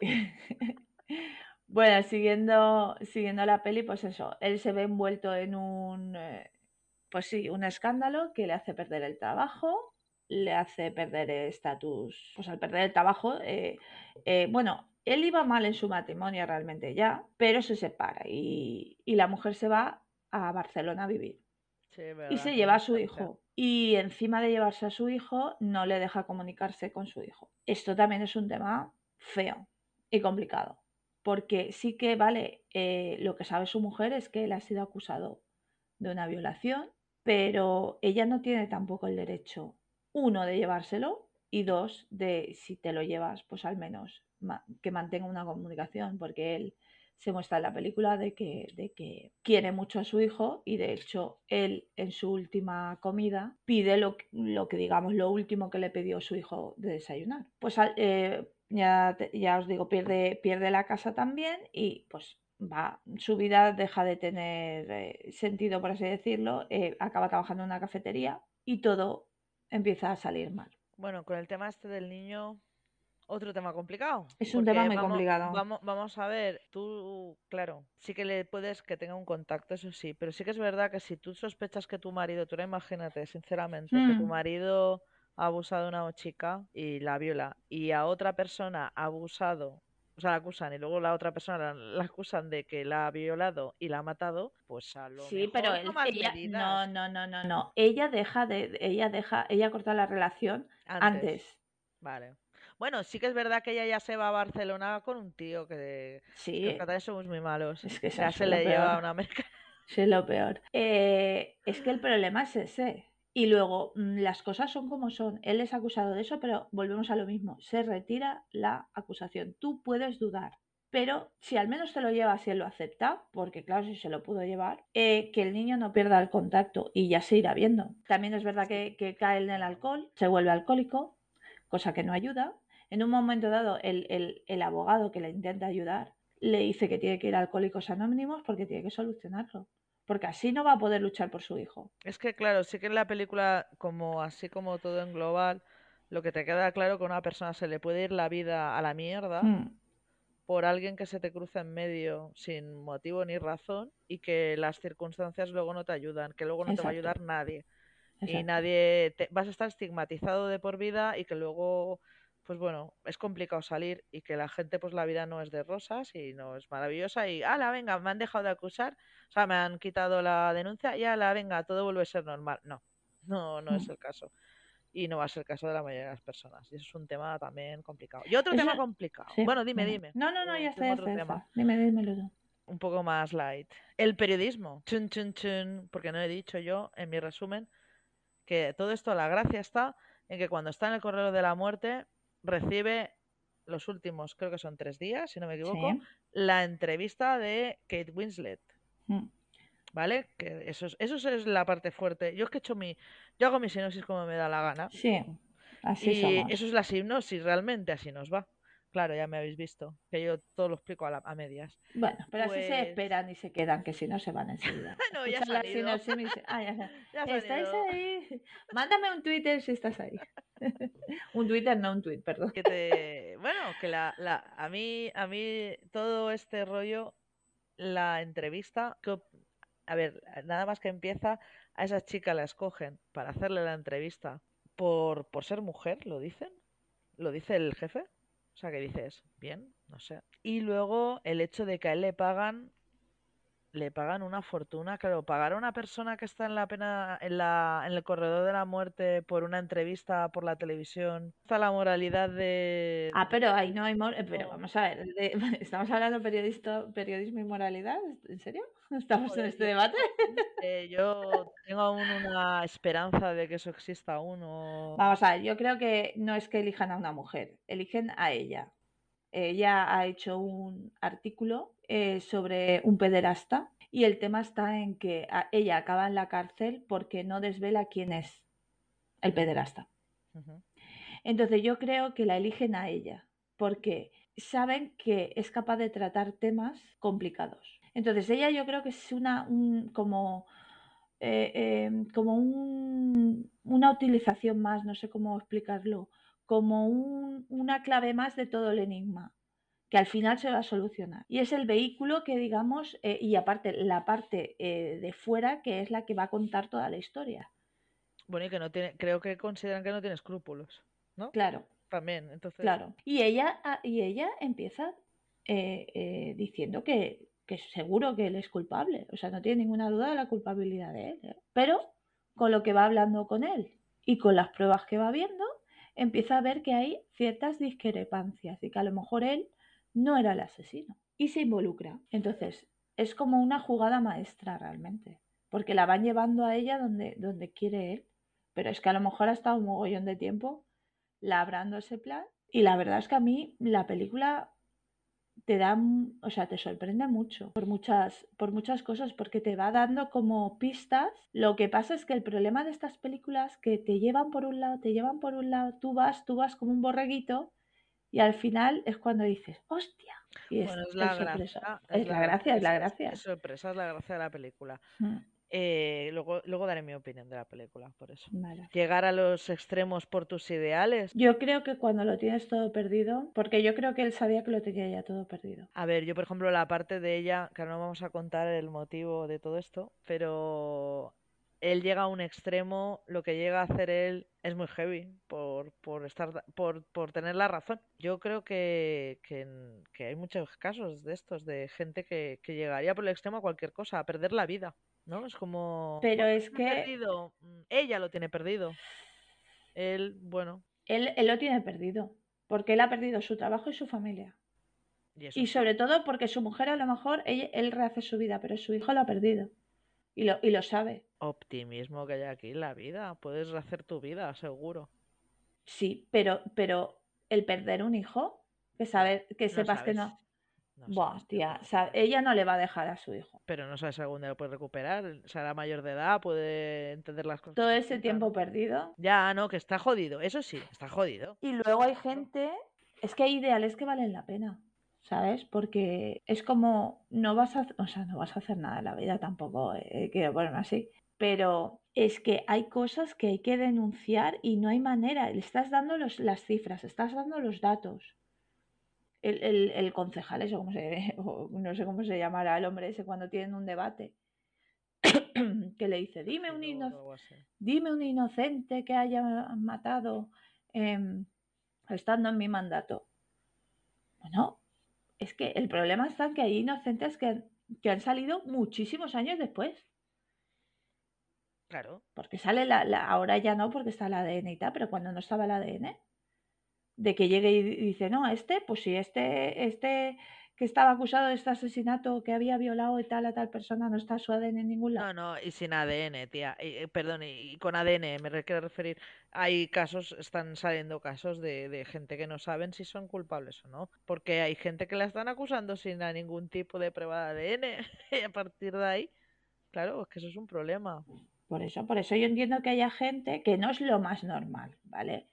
bueno, siguiendo, siguiendo la peli, pues eso, él se ve envuelto en un, eh, pues sí, un escándalo que le hace perder el trabajo, le hace perder estatus, pues al perder el trabajo, eh, eh, bueno, él iba mal en su matrimonio realmente ya, pero se separa y, y la mujer se va a Barcelona a vivir. y se lleva a su hijo y encima de llevarse a su hijo no le deja comunicarse con su hijo. Esto también es un tema feo y complicado, porque sí que, vale, eh, lo que sabe su mujer es que él ha sido acusado de una violación, pero ella no tiene tampoco el derecho, uno, de llevárselo y dos, de si te lo llevas, pues al menos que mantenga una comunicación, porque él se muestra en la película de que, de que quiere mucho a su hijo y de hecho él en su última comida pide lo, lo que digamos lo último que le pidió su hijo de desayunar. Pues eh, ya, ya os digo, pierde, pierde la casa también y pues va, su vida deja de tener eh, sentido, por así decirlo, eh, acaba trabajando en una cafetería y todo empieza a salir mal. Bueno, con el tema este del niño, otro tema complicado. Es un tema muy vamos, complicado. Vamos, vamos a ver, tú, claro, sí que le puedes que tenga un contacto, eso sí, pero sí que es verdad que si tú sospechas que tu marido, tú ahora imagínate, sinceramente, que tu Mm. marido ha abusado de una chica y la viola, y a otra persona ha abusado, o sea, la acusan, y luego la otra persona la, la acusan de que la ha violado y la ha matado, pues a lo Sí, pero mejor él- ella, no, no, no, no, no. Ella deja de, ella deja, ella corta la relación antes. antes. Vale. Bueno, sí que es verdad que ella ya se va a Barcelona con un tío que, Sí, los catalanes somos muy malos. es que Ya se le lleva a peor. una americana. Sí, es lo peor. Eh, es que el problema es ese. Y luego, mm, las cosas son como son. Él es acusado de eso, pero volvemos a lo mismo. Se retira la acusación. Tú puedes dudar. Pero si al menos te lo llevas y él lo acepta, porque claro, si se lo pudo llevar, eh, que el niño no pierda el contacto y ya se irá viendo. También es verdad que, que cae en el alcohol, se vuelve alcohólico, cosa que no ayuda. En un momento dado, el, el- el abogado que le intenta ayudar le dice que tiene que ir a Alcohólicos Anónimos porque tiene que solucionarlo. Porque así no va a poder luchar por su hijo. Es que, claro, sí que en la película, como así como todo en global, lo que te queda claro que a una persona se le puede ir la vida a la mierda Mm, por alguien que se te cruza en medio sin motivo ni razón y que las circunstancias luego no te ayudan, que luego no te va a ayudar nadie. y nadie te, vas a estar estigmatizado de por vida y que luego pues bueno es complicado salir y que la gente pues la vida no es de rosas y no es maravillosa y ala venga me han dejado de acusar o sea me han quitado la denuncia y ala venga todo vuelve a ser normal no no no es Mm. el caso y no va a ser el caso de la mayoría de las personas y eso es un tema también complicado y otro Eso- tema complicado Sí, bueno dime dime No, no, no, o ya está, tengo ya otro está, tema. Dime, dímelo un poco más light. El periodismo. Chun, chun, chun, porque no he dicho yo en mi resumen que todo esto, la gracia está en que cuando está en el correo de la muerte, recibe los últimos, creo que son tres días, si no me equivoco, Sí. la entrevista de Kate Winslet. Mm. ¿Vale? Que eso es, eso es la parte fuerte. Yo es que he hecho mi. Yo hago mi sinopsis como me da la gana. Sí, así y somos. eso es la sinopsis, realmente así nos va. Claro, ya me habéis visto. Que yo todo lo explico a, la- a medias. Bueno, pero así se Pues- esperan y se quedan, que si no se van enseguida. No, ya se han ido. ah, ya. Ya se han ¿Estáis ido. ahí? Mándame un Twitter si estás ahí. un Twitter, no un tweet, perdón. que te bueno que la, la a mí a mí todo este rollo la entrevista que a ver nada más que empieza a esa chica la escogen para hacerle la entrevista por por ser mujer lo dicen lo dice el jefe o sea que dices bien no sé y luego el hecho de que a él le pagan le pagan una fortuna, claro, pagar a una persona que está en la pena, en la, en el corredor de la muerte por una entrevista por la televisión, está la moralidad de Ah, pero ahí no hay... mor- eh, Pero vamos a ver, de- ¿estamos hablando periodista, periodismo y moralidad? ¿En serio? ¿Estamos en este yo- debate? Eh, yo tengo aún una esperanza de que eso exista aún o... Vamos a ver, yo creo que no es que elijan a una mujer, eligen a ella. Ella ha hecho un artículo eh, sobre un pederasta y el tema está en que ella acaba en la cárcel porque no desvela quién es el pederasta. Entonces yo creo que la eligen a ella porque saben que es capaz de tratar temas complicados. Entonces ella yo creo que es una un- como eh, eh, como un- una utilización más, no sé cómo explicarlo, como un- una clave más de todo el enigma que al final se va a solucionar. Y es el vehículo que, digamos, eh, y aparte la parte eh, de fuera, que es la que va a contar toda la historia. Bueno, y que no tiene, creo que consideran que no tiene escrúpulos, ¿no? Claro, También, entonces... claro. Y ella, ah, y ella empieza eh, diciendo que, que seguro que él es culpable. O sea, no tiene ninguna duda de la culpabilidad de él. Pero con lo que va hablando con él y con las pruebas que va viendo, empieza a ver que hay ciertas discrepancias y que a lo mejor él no era el asesino. Y se involucra. Entonces, es como una jugada maestra realmente. Porque la van llevando a ella donde, donde quiere él. Pero es que a lo mejor ha estado un mogollón de tiempo labrando ese plan. Y la verdad es que a mí la película te da, o sea, te sorprende mucho por muchas, por muchas cosas, porque te va dando como pistas. Lo que pasa es que el problema de estas películas que te llevan por un lado, te llevan por un lado, tú vas, tú vas como un borreguito, y al final es cuando dices, hostia. Y es, Bueno, es la es sorpresa. gracia. Es la gracia, es la es- gracia. Es sorpresa, es la gracia de la película. Mm. Eh, luego, luego daré mi opinión de la película, por eso. Vale. Llegar a los extremos por tus ideales. Yo creo que cuando lo tienes todo perdido, porque yo creo que él sabía que lo tenía ya todo perdido. A ver, yo por ejemplo la parte de ella, que ahora no vamos a contar el motivo de todo esto, pero él llega a un extremo, lo que llega a hacer él es muy heavy por, por estar por, por tener la razón. Yo creo que, que, hay muchos casos de estos, de gente que, que llegaría por el extremo a cualquier cosa, a perder la vida, ¿no? Es como Pero "Bueno, es que perdido, mm, ella lo tiene perdido. Él, bueno, él, él lo tiene perdido, porque él ha perdido su trabajo y su familia. y sobre todo porque su mujer a lo mejor, ella- él rehace su vida, pero su hijo lo ha perdido. Y lo, y lo sabe. optimismo que hay aquí en la vida, puedes rehacer tu vida, seguro. Sí, pero, pero el perder un hijo, que, saber, que No sepas que no... No Buah, sabes, tía, ella no le va a dejar a su hijo. Pero no sabes algún día lo puedes recuperar. Será mayor de edad, puede entender las cosas. Todo ese tiempo perdido. Ya, no, que está jodido. Eso sí, está jodido. Y luego hay gente, es que hay ideales que valen la pena, ¿sabes? Porque es como, no vas a, o sea, no vas a hacer nada en la vida tampoco, eh, quiero ponerme así. Pero es que hay cosas que hay que denunciar y no hay manera. Le estás dando los, las cifras, estás dando los datos. El, el, el concejal, eso como se, o no sé cómo se llamará el hombre ese cuando tienen un debate, que le dice, dime un, ino- dime un inocente que haya matado em, estando en mi mandato. Bueno, es que el problema está en que hay inocentes que, han- que han salido muchísimos años después. Claro. Porque sale la, la- ahora ya no porque está el ADN y tal, pero cuando no estaba el ADN, de que llegue y dice, no, este, pues si este, este que estaba acusado de este asesinato, que había violado y tal a tal persona, no está su ADN en ningún lado. No, no, y sin ADN, tía. Y, eh, perdón, y, y con ADN me re- quiero referir. Hay casos, están saliendo casos de, de gente que no saben si son culpables o no. Porque hay gente que la están acusando sin a ningún tipo de prueba de ADN. Y a partir de ahí, claro, es que eso es un problema. Por eso, por eso yo entiendo que haya gente que no es lo más normal, ¿vale?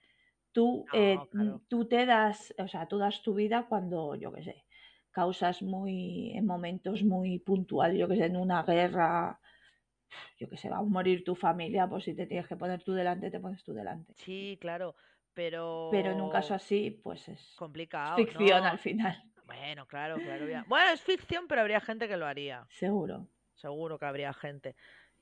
Tú, eh, claro. tú te das, o sea, tú das tu vida cuando, yo qué sé, causas muy, en momentos muy puntuales, yo qué sé, en una guerra, yo qué sé, va a morir tu familia, pues si te tienes que poner tú delante, te pones tú delante. Sí, claro, pero... Pero en un caso así, pues es complicado, ficción ¿no? al final, Bueno, claro, claro. ya- Bueno, es ficción, pero habría gente que lo haría. seguro. Seguro que habría gente.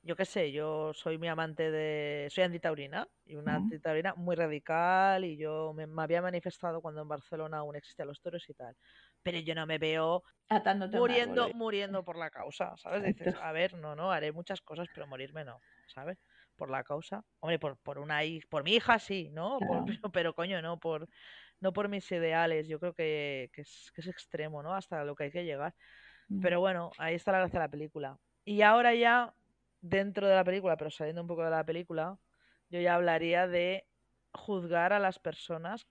Yo qué sé, yo soy muy amante de... Soy antitaurina y una Mm. antitaurina muy radical y yo me, me había manifestado cuando en Barcelona aún existían los toros y tal. Pero yo no me veo Atándote muriendo, árbol, muriendo por la causa, ¿sabes? Dices, a ver, no, no, haré muchas cosas, pero morirme no, ¿sabes? Por la causa. Hombre, por, por una por mi hija sí, ¿no? Por- Claro. pero, pero, coño, no por, no por mis ideales. Yo creo que, que es, que es extremo, ¿no? Hasta lo que hay que llegar. Mm. Pero bueno, ahí está la gracia de la película. Y ahora ya, dentro de la película, pero saliendo un poco de la película, yo ya hablaría de juzgar a las personas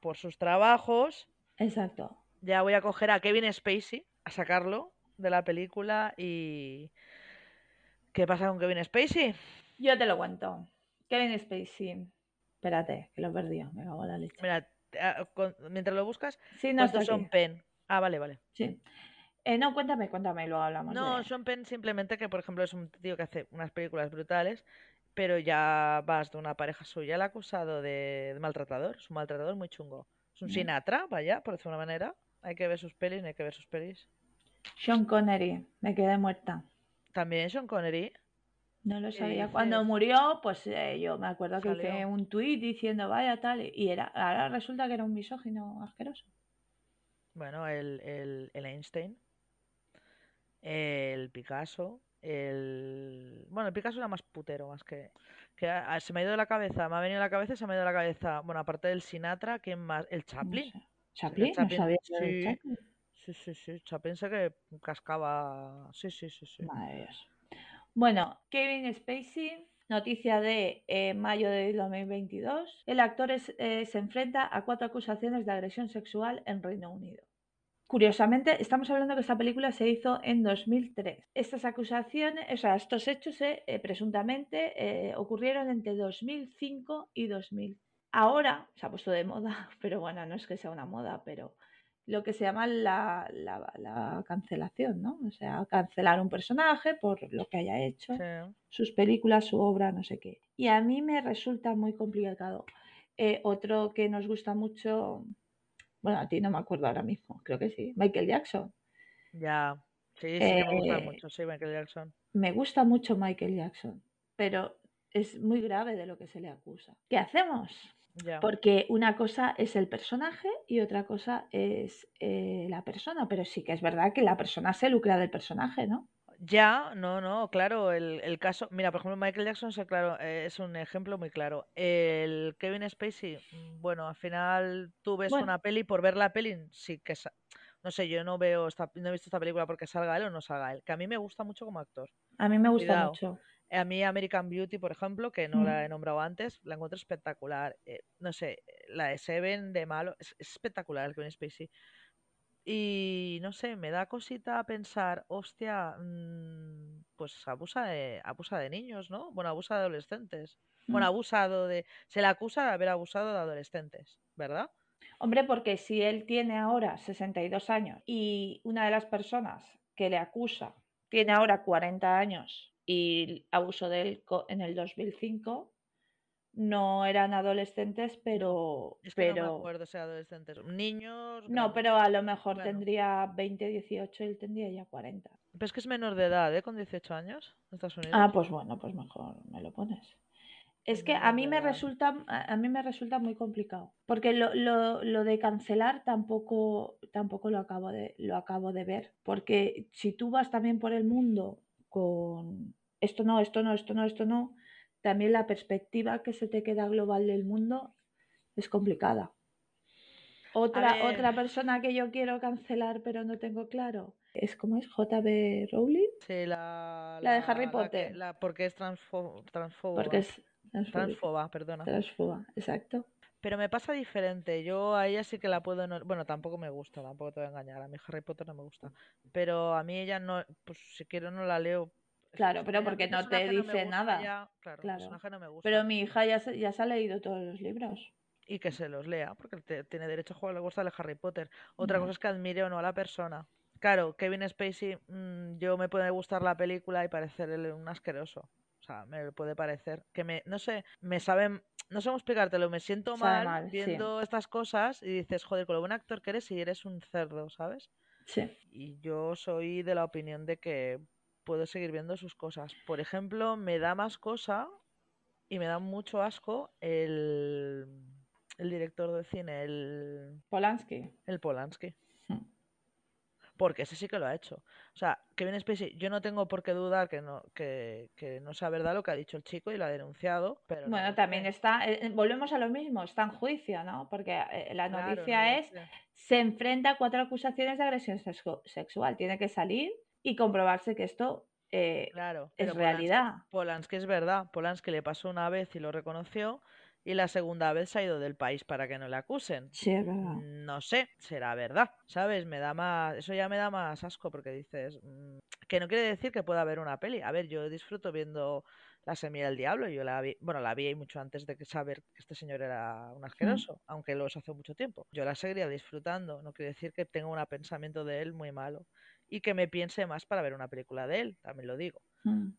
por sus trabajos. Exacto. Ya voy a coger a Kevin Spacey, a sacarlo de la película y... ¿Qué pasa con Kevin Spacey? Yo te lo cuento. Kevin Spacey. Espérate, que lo he perdido. Me cago en la leche. Mira, ah, mientras lo buscas, Sí, no ¿cuántos son. Penn? Ah, vale, vale. Sí. Eh, no, cuéntame, cuéntame luego hablamos No, de... Sean Penn simplemente que, por ejemplo, es un tío que hace unas películas brutales, pero ya vas de una pareja suya, el acusado de, de maltratador, es un maltratador muy chungo. Es un Mm. Sinatra, vaya, por decirlo de una manera. Hay que ver sus pelis, no hay que ver sus pelis. Sean Connery. Me quedé muerta. También Sean Connery. No lo ¿Qué sabía. Cuando murió, pues eh, yo me acuerdo que hice un tuit diciendo vaya tal. Y era, ahora resulta que era un misógino asqueroso. Bueno, el, el, el Einstein, el Picasso, el... Bueno, el Picasso era más putero, más que... que se me ha ido de la cabeza, me ha venido a la cabeza y se me ha ido de la cabeza. Bueno, aparte del Sinatra, ¿quién más? El No Chaplin. ¿Chaplin? No Chaplin, sabía sí. Chaplin. Sí, sí, sí. Chaplin sé que cascaba... Sí, sí, sí, sí. Madre. Bueno, Kevin Spacey, noticia de eh, mayo de 2022. El actor es- eh, se enfrenta a cuatro acusaciones de agresión sexual en Reino Unido. Curiosamente, estamos hablando que esta película se hizo en 2003. Estas acusaciones, o sea, estos hechos eh, eh, presuntamente eh, ocurrieron entre 2005 y 2000. Ahora se ha puesto de moda, pero bueno, no es que sea una moda, pero lo que se llama la, la- la cancelación, ¿no? O sea, cancelar un personaje por lo que haya hecho, Sí. sus películas, su obra, no sé qué. Y a mí me resulta muy complicado. Eh, otro que nos gusta mucho, bueno, a ti no me acuerdo ahora mismo, creo que sí, Michael Jackson. Ya. Sí, sí que me gustan Eh, mucho, sí, Michael Jackson. me gusta mucho Michael Jackson, pero es muy grave de lo que se le acusa. ¿Qué hacemos? Ya. Porque una cosa es el personaje y otra cosa es eh, la persona, pero sí que es verdad que la persona se lucra del personaje, ¿no? Ya, no, no, claro, el, el caso, mira, por ejemplo, Michael Jackson es, claro, eh, es un ejemplo muy claro. El Kevin Spacey, mm, bueno, al final tú ves Bueno, una peli por ver la peli, sí que, sa- no sé, yo no veo esta, no he visto esta película porque salga él o no salga él, que a mí me gusta mucho como actor. a mí me gusta Cuidado. mucho. A mí American Beauty, por ejemplo, que no la he Mm. nombrado antes, la encuentro espectacular. Eh, no sé, la de Seven de malo, es, es espectacular el Kevin Spacey. Y no sé, me da cosita pensar, hostia, mm, pues abusa de, abusa de niños, ¿no? Bueno, abusa de adolescentes. Bueno, Mm. ha abusado de, se le acusa de haber abusado de adolescentes, ¿verdad? Hombre, porque si él tiene ahora 62 años y una de las personas que le acusa tiene ahora 40 años y abusó de él co- en el 2005, no eran adolescentes, pero, Es que no me pero, acuerdo si adolescentes, niños no, grandes. pero a lo mejor tendría 20, 18 y él tendría ya 40. pero es que es menor de edad, ¿eh? Con 18 años, en Estados Ah, Unidos. pues bueno, pues mejor me lo pones. Es Es que a mí me edad. resulta, a mí me resulta muy complicado, porque lo, lo- lo de cancelar tampoco, tampoco lo acabo de, lo acabo de ver, porque si tú vas también por el mundo con esto no, esto no, esto no, esto no, también la perspectiva que se te queda global del mundo es complicada. Otra, otra persona que yo quiero cancelar pero no tengo claro es como es JB Rowling, sí, la, la de Harry la, la que, Potter, la, porque es transfo, porque transfoba, es transfoba, perdona. transfoba, exacto. Pero me pasa diferente. Yo a ella sí que la puedo. no- Bueno, tampoco me gusta, tampoco te voy a engañar. A mí Harry Potter no me gusta. Pero a mí ella no. Pues si quiero no la leo. Claro, pero porque no te no dice gusta nada. ya. Claro, Claro. no me gusta. Pero mi hija ya se, ya se ha leído todos los libros. Y que se los lea, porque te- tiene derecho a jugar, le gusta el Harry Potter. Otra cosa es que admire o no a la persona. Claro, Kevin Spacey, mm, yo me puede gustar la película y parecerle un asqueroso. O sea, me puede parecer que me, no sé, me saben, no sé cómo explicártelo, me siento mal sí. viendo estas cosas y dices, joder, con lo buen actor que eres y eres un cerdo, ¿sabes? Sí. Y yo soy de la opinión de que puedo seguir viendo sus cosas. Por ejemplo, me da más cosa y me da mucho asco el, el director de cine, el, Polanski. el Polanski. Hmm. Porque ese sí que lo ha hecho. O sea, Kevin Spacey, yo no tengo por qué dudar que no, que, que no sea verdad lo que ha dicho el chico y lo ha denunciado, pero no Bueno, también está, eh, eh, volvemos a lo mismo, está en juicio, ¿no? Porque eh, la Claro, no noticia es, se enfrenta a cuatro acusaciones de agresión sexu- sexual. Tiene que salir y comprobarse que esto eh, Claro, es Polanski, realidad. Polanski es verdad. Polanski le pasó una vez y lo reconoció y la segunda vez se ha ido del país para que no le acusen. Sí, es verdad. Mm, No sé, será verdad, ¿sabes? Me da más, eso ya me da más asco porque dices mm, que no quiere decir que pueda haber una peli. A ver, yo disfruto viendo La semilla del diablo, yo la vi, bueno, la vi mucho antes de que saber que este señor era un Hmm. asqueroso, aunque lo es hace mucho tiempo. Yo la seguiría disfrutando, no quiere decir que tenga un pensamiento de él muy malo y que me piense más para ver una película de él, también lo digo. Mm.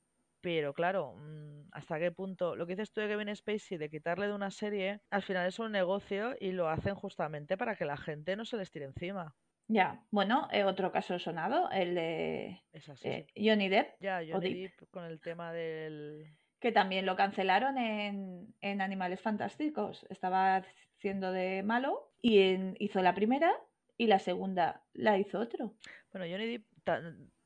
Pero claro, mm, ¿hasta qué punto? Lo que dices tú de Kevin Spacey, de quitarle de una serie, al final es un negocio y lo hacen justamente para que la gente no se les tire encima. Ya, bueno, eh, otro caso sonado, el de Es así. eh, Johnny Depp, Ya, Johnny Depp, Depp con el tema del... que también lo cancelaron en, en Animales Fantásticos. Estaba haciendo de malo y en- hizo la primera y la segunda la hizo otro. Bueno, Johnny Depp,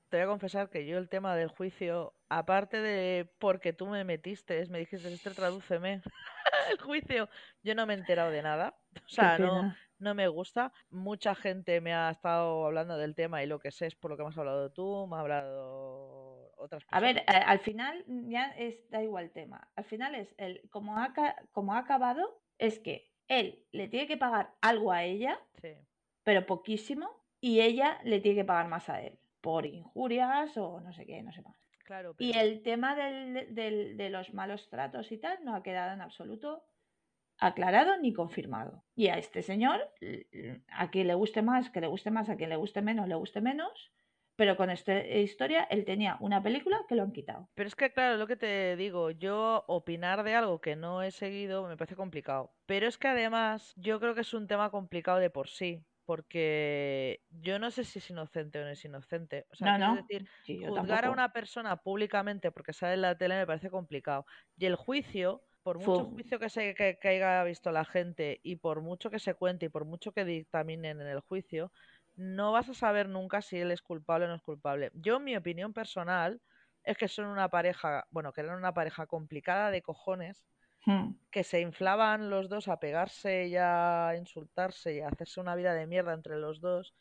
te voy a confesar que yo el tema del juicio, aparte de porque tú me metiste, me dijiste, este tradúceme el juicio, yo no me he enterado de nada. O sea, no, no me gusta. Mucha gente me ha estado hablando del tema y lo que sé es por lo que me has hablado tú, me ha hablado otras A ver, personas. a- al final ya es, da igual el tema. Al final es el, como ha, como ha acabado, es que él le tiene que pagar algo a ella, Sí, pero poquísimo, y ella le tiene que pagar más a él, por injurias o no sé qué, no sé más. claro, Y el tema del- del- de los malos tratos y tal no ha quedado en absoluto aclarado ni confirmado. Y a este señor, a quien le guste más, que le guste más, a quien le guste menos, le guste menos, pero con esta historia él tenía una película que lo han quitado. Pero es que, claro, lo que te digo, yo opinar de algo que no he seguido me parece complicado. Pero es que además yo creo que es un tema complicado de por sí. Porque yo no sé si es inocente o no es inocente. O sea, no, no. decir, juzgar a una persona públicamente porque sale en la tele me parece complicado. Y el juicio, por mucho juicio que, se, que, que haya visto la gente y por mucho que se cuente y por mucho que dictaminen en el juicio, no vas a saber nunca si él es culpable o no es culpable. Yo, mi opinión personal es que son una pareja, bueno, que eran una pareja complicada de cojones, hmm. que se inflaban los dos a pegarse y a insultarse y a hacerse una vida de mierda entre los dos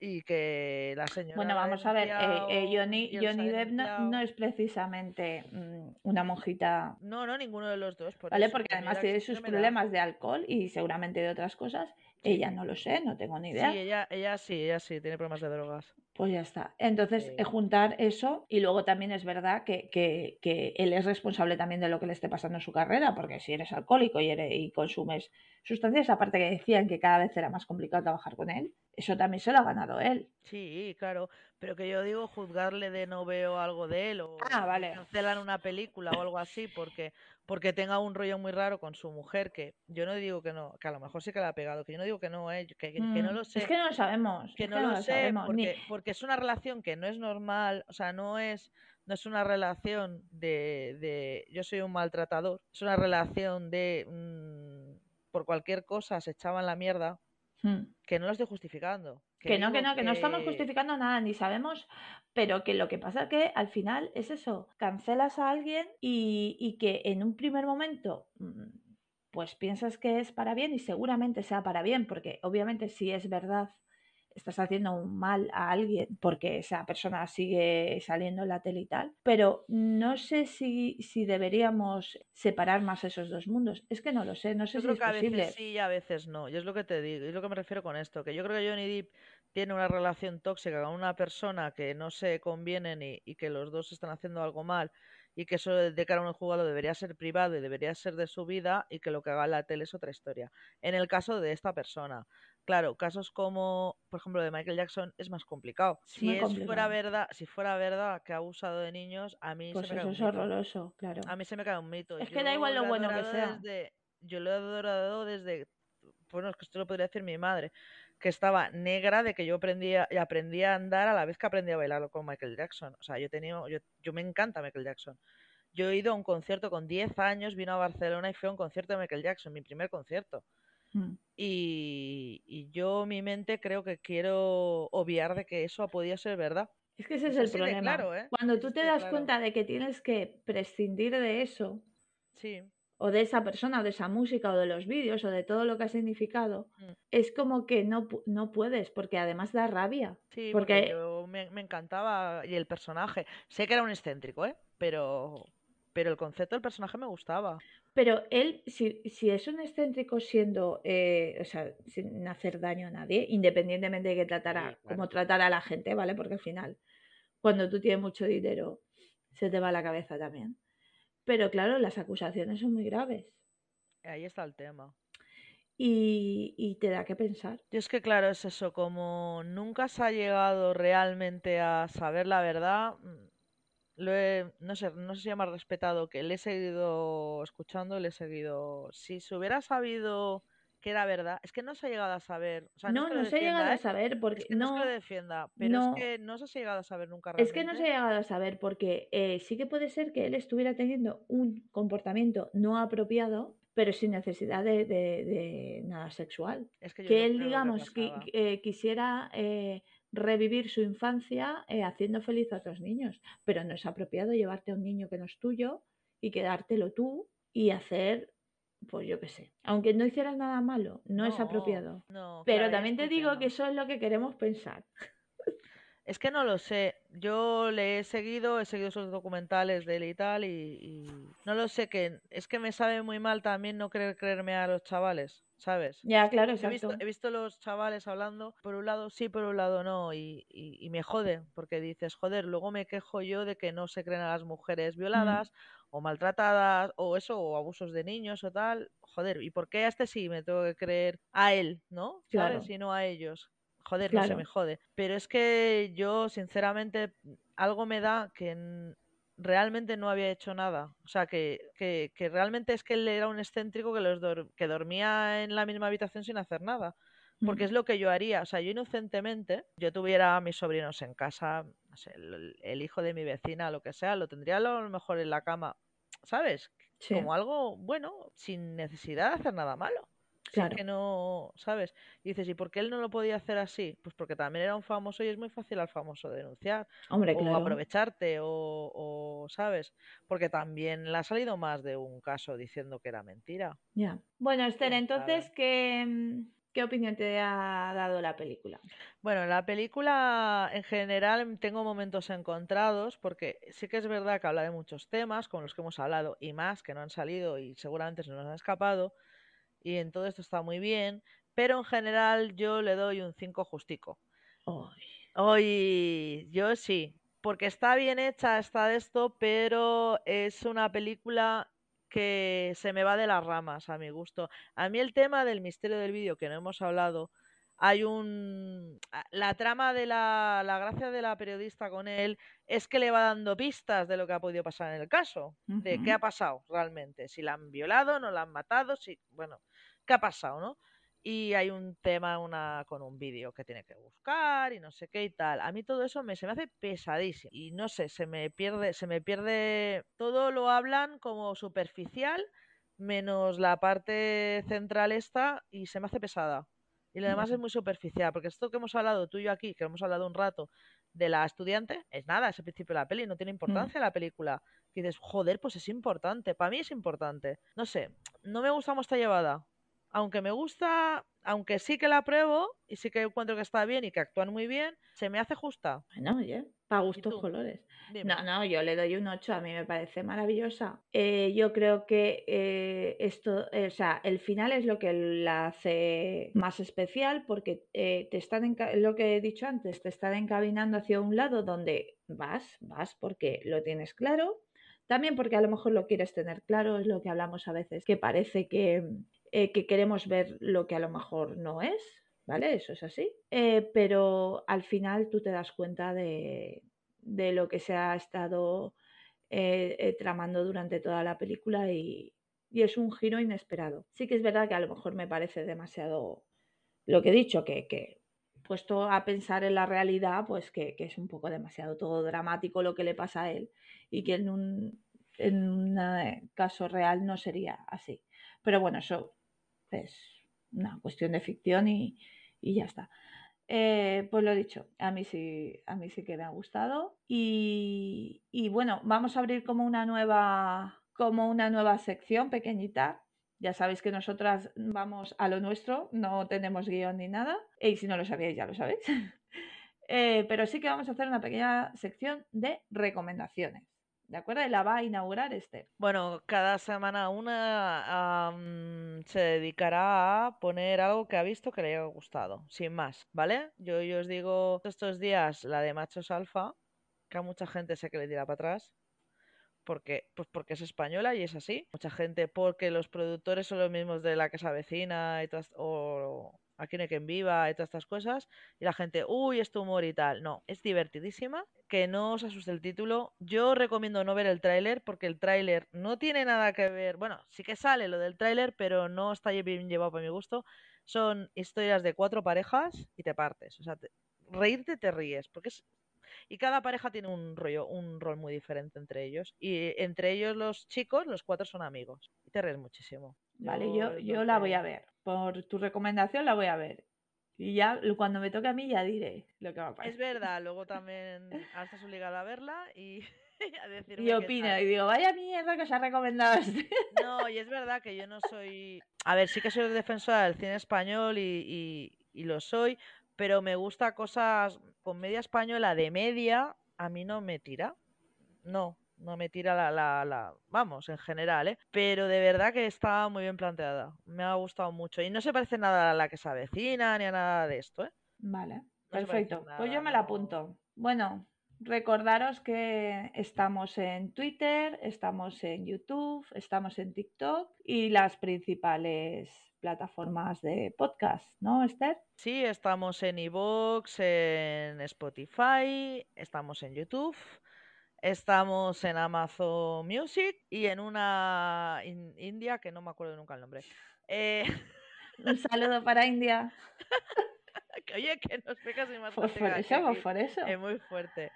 y que la señora. Bueno, vamos a ver, eh, eh, Johnny, Johnny Depp no, es precisamente mm, una monjita. No, no, ninguno de los dos. ¿Vale? Porque además tiene sus problemas de alcohol y seguramente de otras cosas. Ella no lo sé, no tengo ni idea. Sí, ella, ella sí, ella sí, tiene problemas de drogas. Pues ya está. Entonces, eh, juntar eso y luego también es verdad que, que, que, él es responsable también de lo que le esté pasando en su carrera, porque si eres alcohólico y, eres, y consumes sustancias, aparte que decían que cada vez era más complicado trabajar con él, eso también se lo ha ganado él. Sí, claro, pero que yo digo juzgarle de no veo algo de él o ah, vale. cancelar una película o algo así porque porque tenga un rollo muy raro con su mujer, que yo no digo que no, que a lo mejor sí que la ha pegado, que yo no digo que no, eh, que, no mm, lo sé. Es que no lo sabemos. Que no, lo, sé, porque, es una relación que no es normal, o sea, no es, no es una relación de, de yo soy un maltratador, es una relación de mm, por cualquier cosa se echaban la mierda, hmm. que no lo estoy justificando. Que, no, que no, que... no estamos justificando nada, ni sabemos, pero que lo que pasa es que al final es eso, cancelas a alguien y, y que en un primer momento mm, pues piensas que es para bien y seguramente sea para bien, porque obviamente si es verdad estás haciendo un mal a alguien porque esa persona sigue saliendo en la tele y tal, pero no sé si, si deberíamos separar más esos dos mundos. Es que no lo sé, no sé si es que posible. A veces sí y a veces no. Yo es lo que te digo, es lo que me refiero con esto, que yo creo que Johnny Depp tiene una relación tóxica con una persona que no se convienen y, y que los dos están haciendo algo mal y que eso de cara a un jugado debería ser privado y debería ser de su vida y que lo que haga la tele es otra historia. En el caso de esta persona, Claro, casos como, por ejemplo, de Michael Jackson es más complicado. si fuera verdad, si fuera verdad que ha abusado de niños, a mí pues se me cae es horroroso, claro. A mí se me cae un mito. Es que da igual lo bueno que sea. yo lo he adorado desde, bueno, es que esto lo podría decir mi madre, que estaba negra de que yo aprendía y aprendía a andar a la vez que aprendía a bailar con Michael Jackson. O sea, yo tenía, yo, yo me encanta Michael Jackson. Yo he ido a un concierto con 10 años, vino a Barcelona y fue a un concierto de Michael Jackson, mi primer concierto. Mm. Y, yo, mi mente, creo que quiero obviar de que eso podido ser verdad. Es que ese es, el problema. ¿eh? Cuando tú te das cuenta de que tienes que prescindir de eso, sí. O de esa persona, o de esa música, o de los vídeos, o de todo lo que ha significado, mm. es como que no, no puedes, porque además da rabia. Sí, porque, me, me, encantaba y el personaje. Sé que era un excéntrico, ¿eh? Pero, pero el concepto del personaje me gustaba. Pero él, si, si es un excéntrico siendo, eh, o sea, sin hacer daño a nadie, independientemente de que tratara, como tratar a la gente, ¿vale? Porque al final, cuando tú tienes mucho dinero, se te va la cabeza también. Pero claro, las acusaciones son muy graves. Ahí está el tema. Y, y, te da que pensar. Y es que claro, es eso, como nunca se ha llegado realmente a saber la verdad, mm, no sé, no sé si llama respetado, que le he seguido escuchando, le he seguido. Si se hubiera sabido que era verdad, es que no se ha llegado a saber. no, no, se ha llegado a ¿eh? saber porque no, es que lo defienda, pero es que no se ha llegado a saber nunca Es que no se ha llegado a saber porque eh, sí que puede ser que él estuviera teniendo un comportamiento no apropiado, pero sin necesidad de, de, nada sexual. Es que, que él, digamos, que, eh, quisiera revivir su infancia haciendo feliz a otros niños, pero no es apropiado llevarte a un niño que no es tuyo y quedártelo tú y hacer, pues yo qué sé, aunque no hicieras nada malo, no, es apropiado. pero también te digo que eso es lo que queremos pensar. Es que no lo sé. Yo le he seguido, he seguido esos documentales de él y tal, y, no lo sé, que es que me sabe muy mal también no querer creerme a los chavales. ¿sabes? Ya, claro, exacto. He visto, he visto los chavales hablando, por un lado sí, por un lado no, y, y, me jode, porque dices, joder, luego me quejo yo de que no se creen a las mujeres violadas, o maltratadas o eso, o abusos de niños o tal. Joder, ¿y por qué a este sí me tengo que creer a él, ¿no? Claro. ¿Sabes? Y no a ellos. Joder, no se Claro. me jode. Pero es que yo, sinceramente, algo me da que realmente no había hecho nada. O sea, que, que, que realmente es que él era un excéntrico que, los dor- que dormía en la misma habitación sin hacer nada. Porque es lo que yo haría. O sea, yo inocentemente, yo tuviera a mis sobrinos en casa, no sé, el, el hijo de mi vecina, lo que sea, lo tendría a lo mejor en la cama, ¿sabes? Sí, Como algo bueno, sin necesidad de hacer nada malo. Claro. que no, ¿sabes? Y dices, ¿y por qué él no lo podía hacer así? Pues porque también era un famoso y es muy fácil al famoso denunciar Hombre, o claro. aprovecharte o, o, ¿sabes? Porque también le ha salido más de un caso diciendo que era mentira. Ya. Bueno, Esther, entonces. ¿qué, mm, ¿qué opinión te ha dado la película? Bueno, la película en general tengo momentos encontrados porque sí que es verdad que habla de muchos temas con los que hemos hablado y más que no han salido y seguramente se nos han escapado y en todo esto está muy bien, pero en general yo le doy un 5 justico. Ay, Hoy yo sí, porque está bien hecha, está de esto, pero es una película que se me va de las ramas a mi gusto. A mí el tema del misterio del vídeo que no hemos hablado, hay un... La trama de la, la gracia de la periodista con él es que le va dando pistas de lo que ha podido pasar en el caso, de qué ha pasado realmente, si la han violado, no la han matado, si... Bueno, ¿qué ha pasado, no? Y hay un tema una, con un vídeo que tiene que buscar y no sé qué y tal. A mí todo eso me, se me hace pesadísimo y no sé, se me pierde, se me pierde, todo lo hablan como superficial menos la parte central esta y se me hace pesada. Y lo demás es muy superficial, porque esto que hemos hablado tú y yo aquí, que hemos hablado un rato de la estudiante, es nada, es el principio de la peli, no tiene Mm. importancia la película. Y dices, joder, pues es importante, para mí es importante. No sé, no me gusta cómo está llevada aunque me gusta, aunque sí que la apruebo y sí que encuentro que está bien y que actúan muy bien, se me hace justa. Bueno, oye, para ¿Y gustos colores. Dime. No, no, yo le doy un 8, a mí me parece maravillosa. Eh, yo creo que eh, esto, eh, o sea, el final es lo que la hace más especial porque te están, lo que he dicho antes, te están encaminando hacia un lado donde vas, vas porque lo tienes claro. También porque a lo mejor lo quieres tener claro, es lo que hablamos a veces, que parece que, eh, que queremos ver lo que a lo mejor no es, ¿vale? Eso es así. Eh, pero al final tú te das cuenta de, de lo que se ha estado eh, tramando durante toda la película y, y es un giro inesperado. Sí que es verdad que a lo mejor me parece demasiado lo que he dicho, que, que puesto a pensar en la realidad, pues que, que es un poco demasiado todo dramático lo que le pasa a él y que en un, en un caso real no sería así. Pero bueno, eso es una cuestión de ficción y, y ya está. Eh, pues lo dicho, a mí sí, a mí sí que me ha gustado. Y, y bueno, vamos a abrir como una nueva, como una nueva sección pequeñita. Ya sabéis que nosotras vamos a lo nuestro, no tenemos guion ni nada. Y si no lo sabíais, ya lo sabéis. Eh, pero sí que vamos a hacer una pequeña sección de recomendaciones. ¿De acuerdo? La va a inaugurar Esther. Bueno, cada semana una se dedicará a poner algo que ha visto que le haya gustado, sin más, ¿vale? Yo, os digo estos días la de Machos Alfa, que a mucha gente sé que le tira para atrás, porque, pues porque es española y es así. Mucha gente porque los productores son los mismos de La que se avecina y todas, o No hay quien viva y todas estas cosas. Y la gente, uy, es tu humor y tal. No, es divertidísima. Que no os asuste el título. Yo recomiendo no ver el tráiler porque el tráiler no tiene nada que ver. Bueno, sí que sale lo del tráiler, pero no está bien llevado para mi gusto. Son historias de cuatro parejas y te partes. O sea, te- reírte te ríes. Porque es y cada pareja tiene un rollo, un rol muy diferente entre ellos. Y entre ellos los chicos, los cuatro son amigos. Y te ríes muchísimo. Vale, yo, es yo la voy a ver. Por tu recomendación la voy a ver. Y ya cuando me toque a mí ya diré lo que me Es parece. verdad, luego también estás obligada a verla y a decirme Y opino y digo, vaya mierda que os ha recomendado este. No, y es verdad que yo no soy... A ver, sí que soy defensora del cine español y, y- y lo soy, pero me gusta cosas... Comedia española de media, a mí no me tira. No, no me tira la, la, la... Vamos, en general, ¿eh? Pero de verdad que está muy bien planteada. Me ha gustado mucho. Y no se parece nada a la que se avecina ni a nada de esto, ¿eh? Vale, No perfecto. Pues yo me la apunto. Bueno, recordaros que estamos en Twitter, estamos en YouTube, estamos en TikTok y las principales plataformas de podcast, ¿no, Esther? Sí, estamos en iVoox, en Spotify, estamos en YouTube, estamos en Amazon Music y en una in- India que no me acuerdo nunca el nombre. Eh, Un saludo para India. que, oye, que nos pegas y más Pues por eso, pues por eso. Es muy fuerte.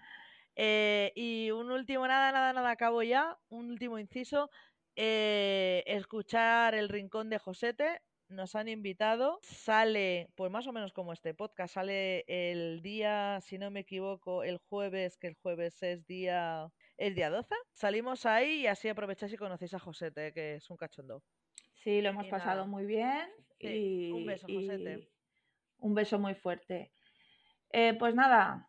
Eh, y un último, nada, nada, nada, acabo ya. Un último inciso. eh, escuchar el rincón de Josete. Nos han invitado. Sale, pues más o menos como este podcast, sale el día, si no me equivoco, el jueves, que el jueves es día. Es día 12. Salimos ahí y así aprovecháis y conocéis a Josete, que es un cachondo. Sí, lo hemos Y pasado nada. muy bien. Sí, y, un beso, Josete. Un beso muy fuerte. Eh, pues nada,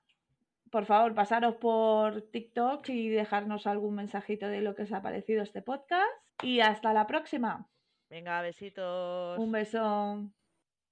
por favor, pasaros por TikTok y dejarnos algún mensajito de lo que os ha parecido este podcast. Y hasta la próxima. Venga, besitos. Un beso.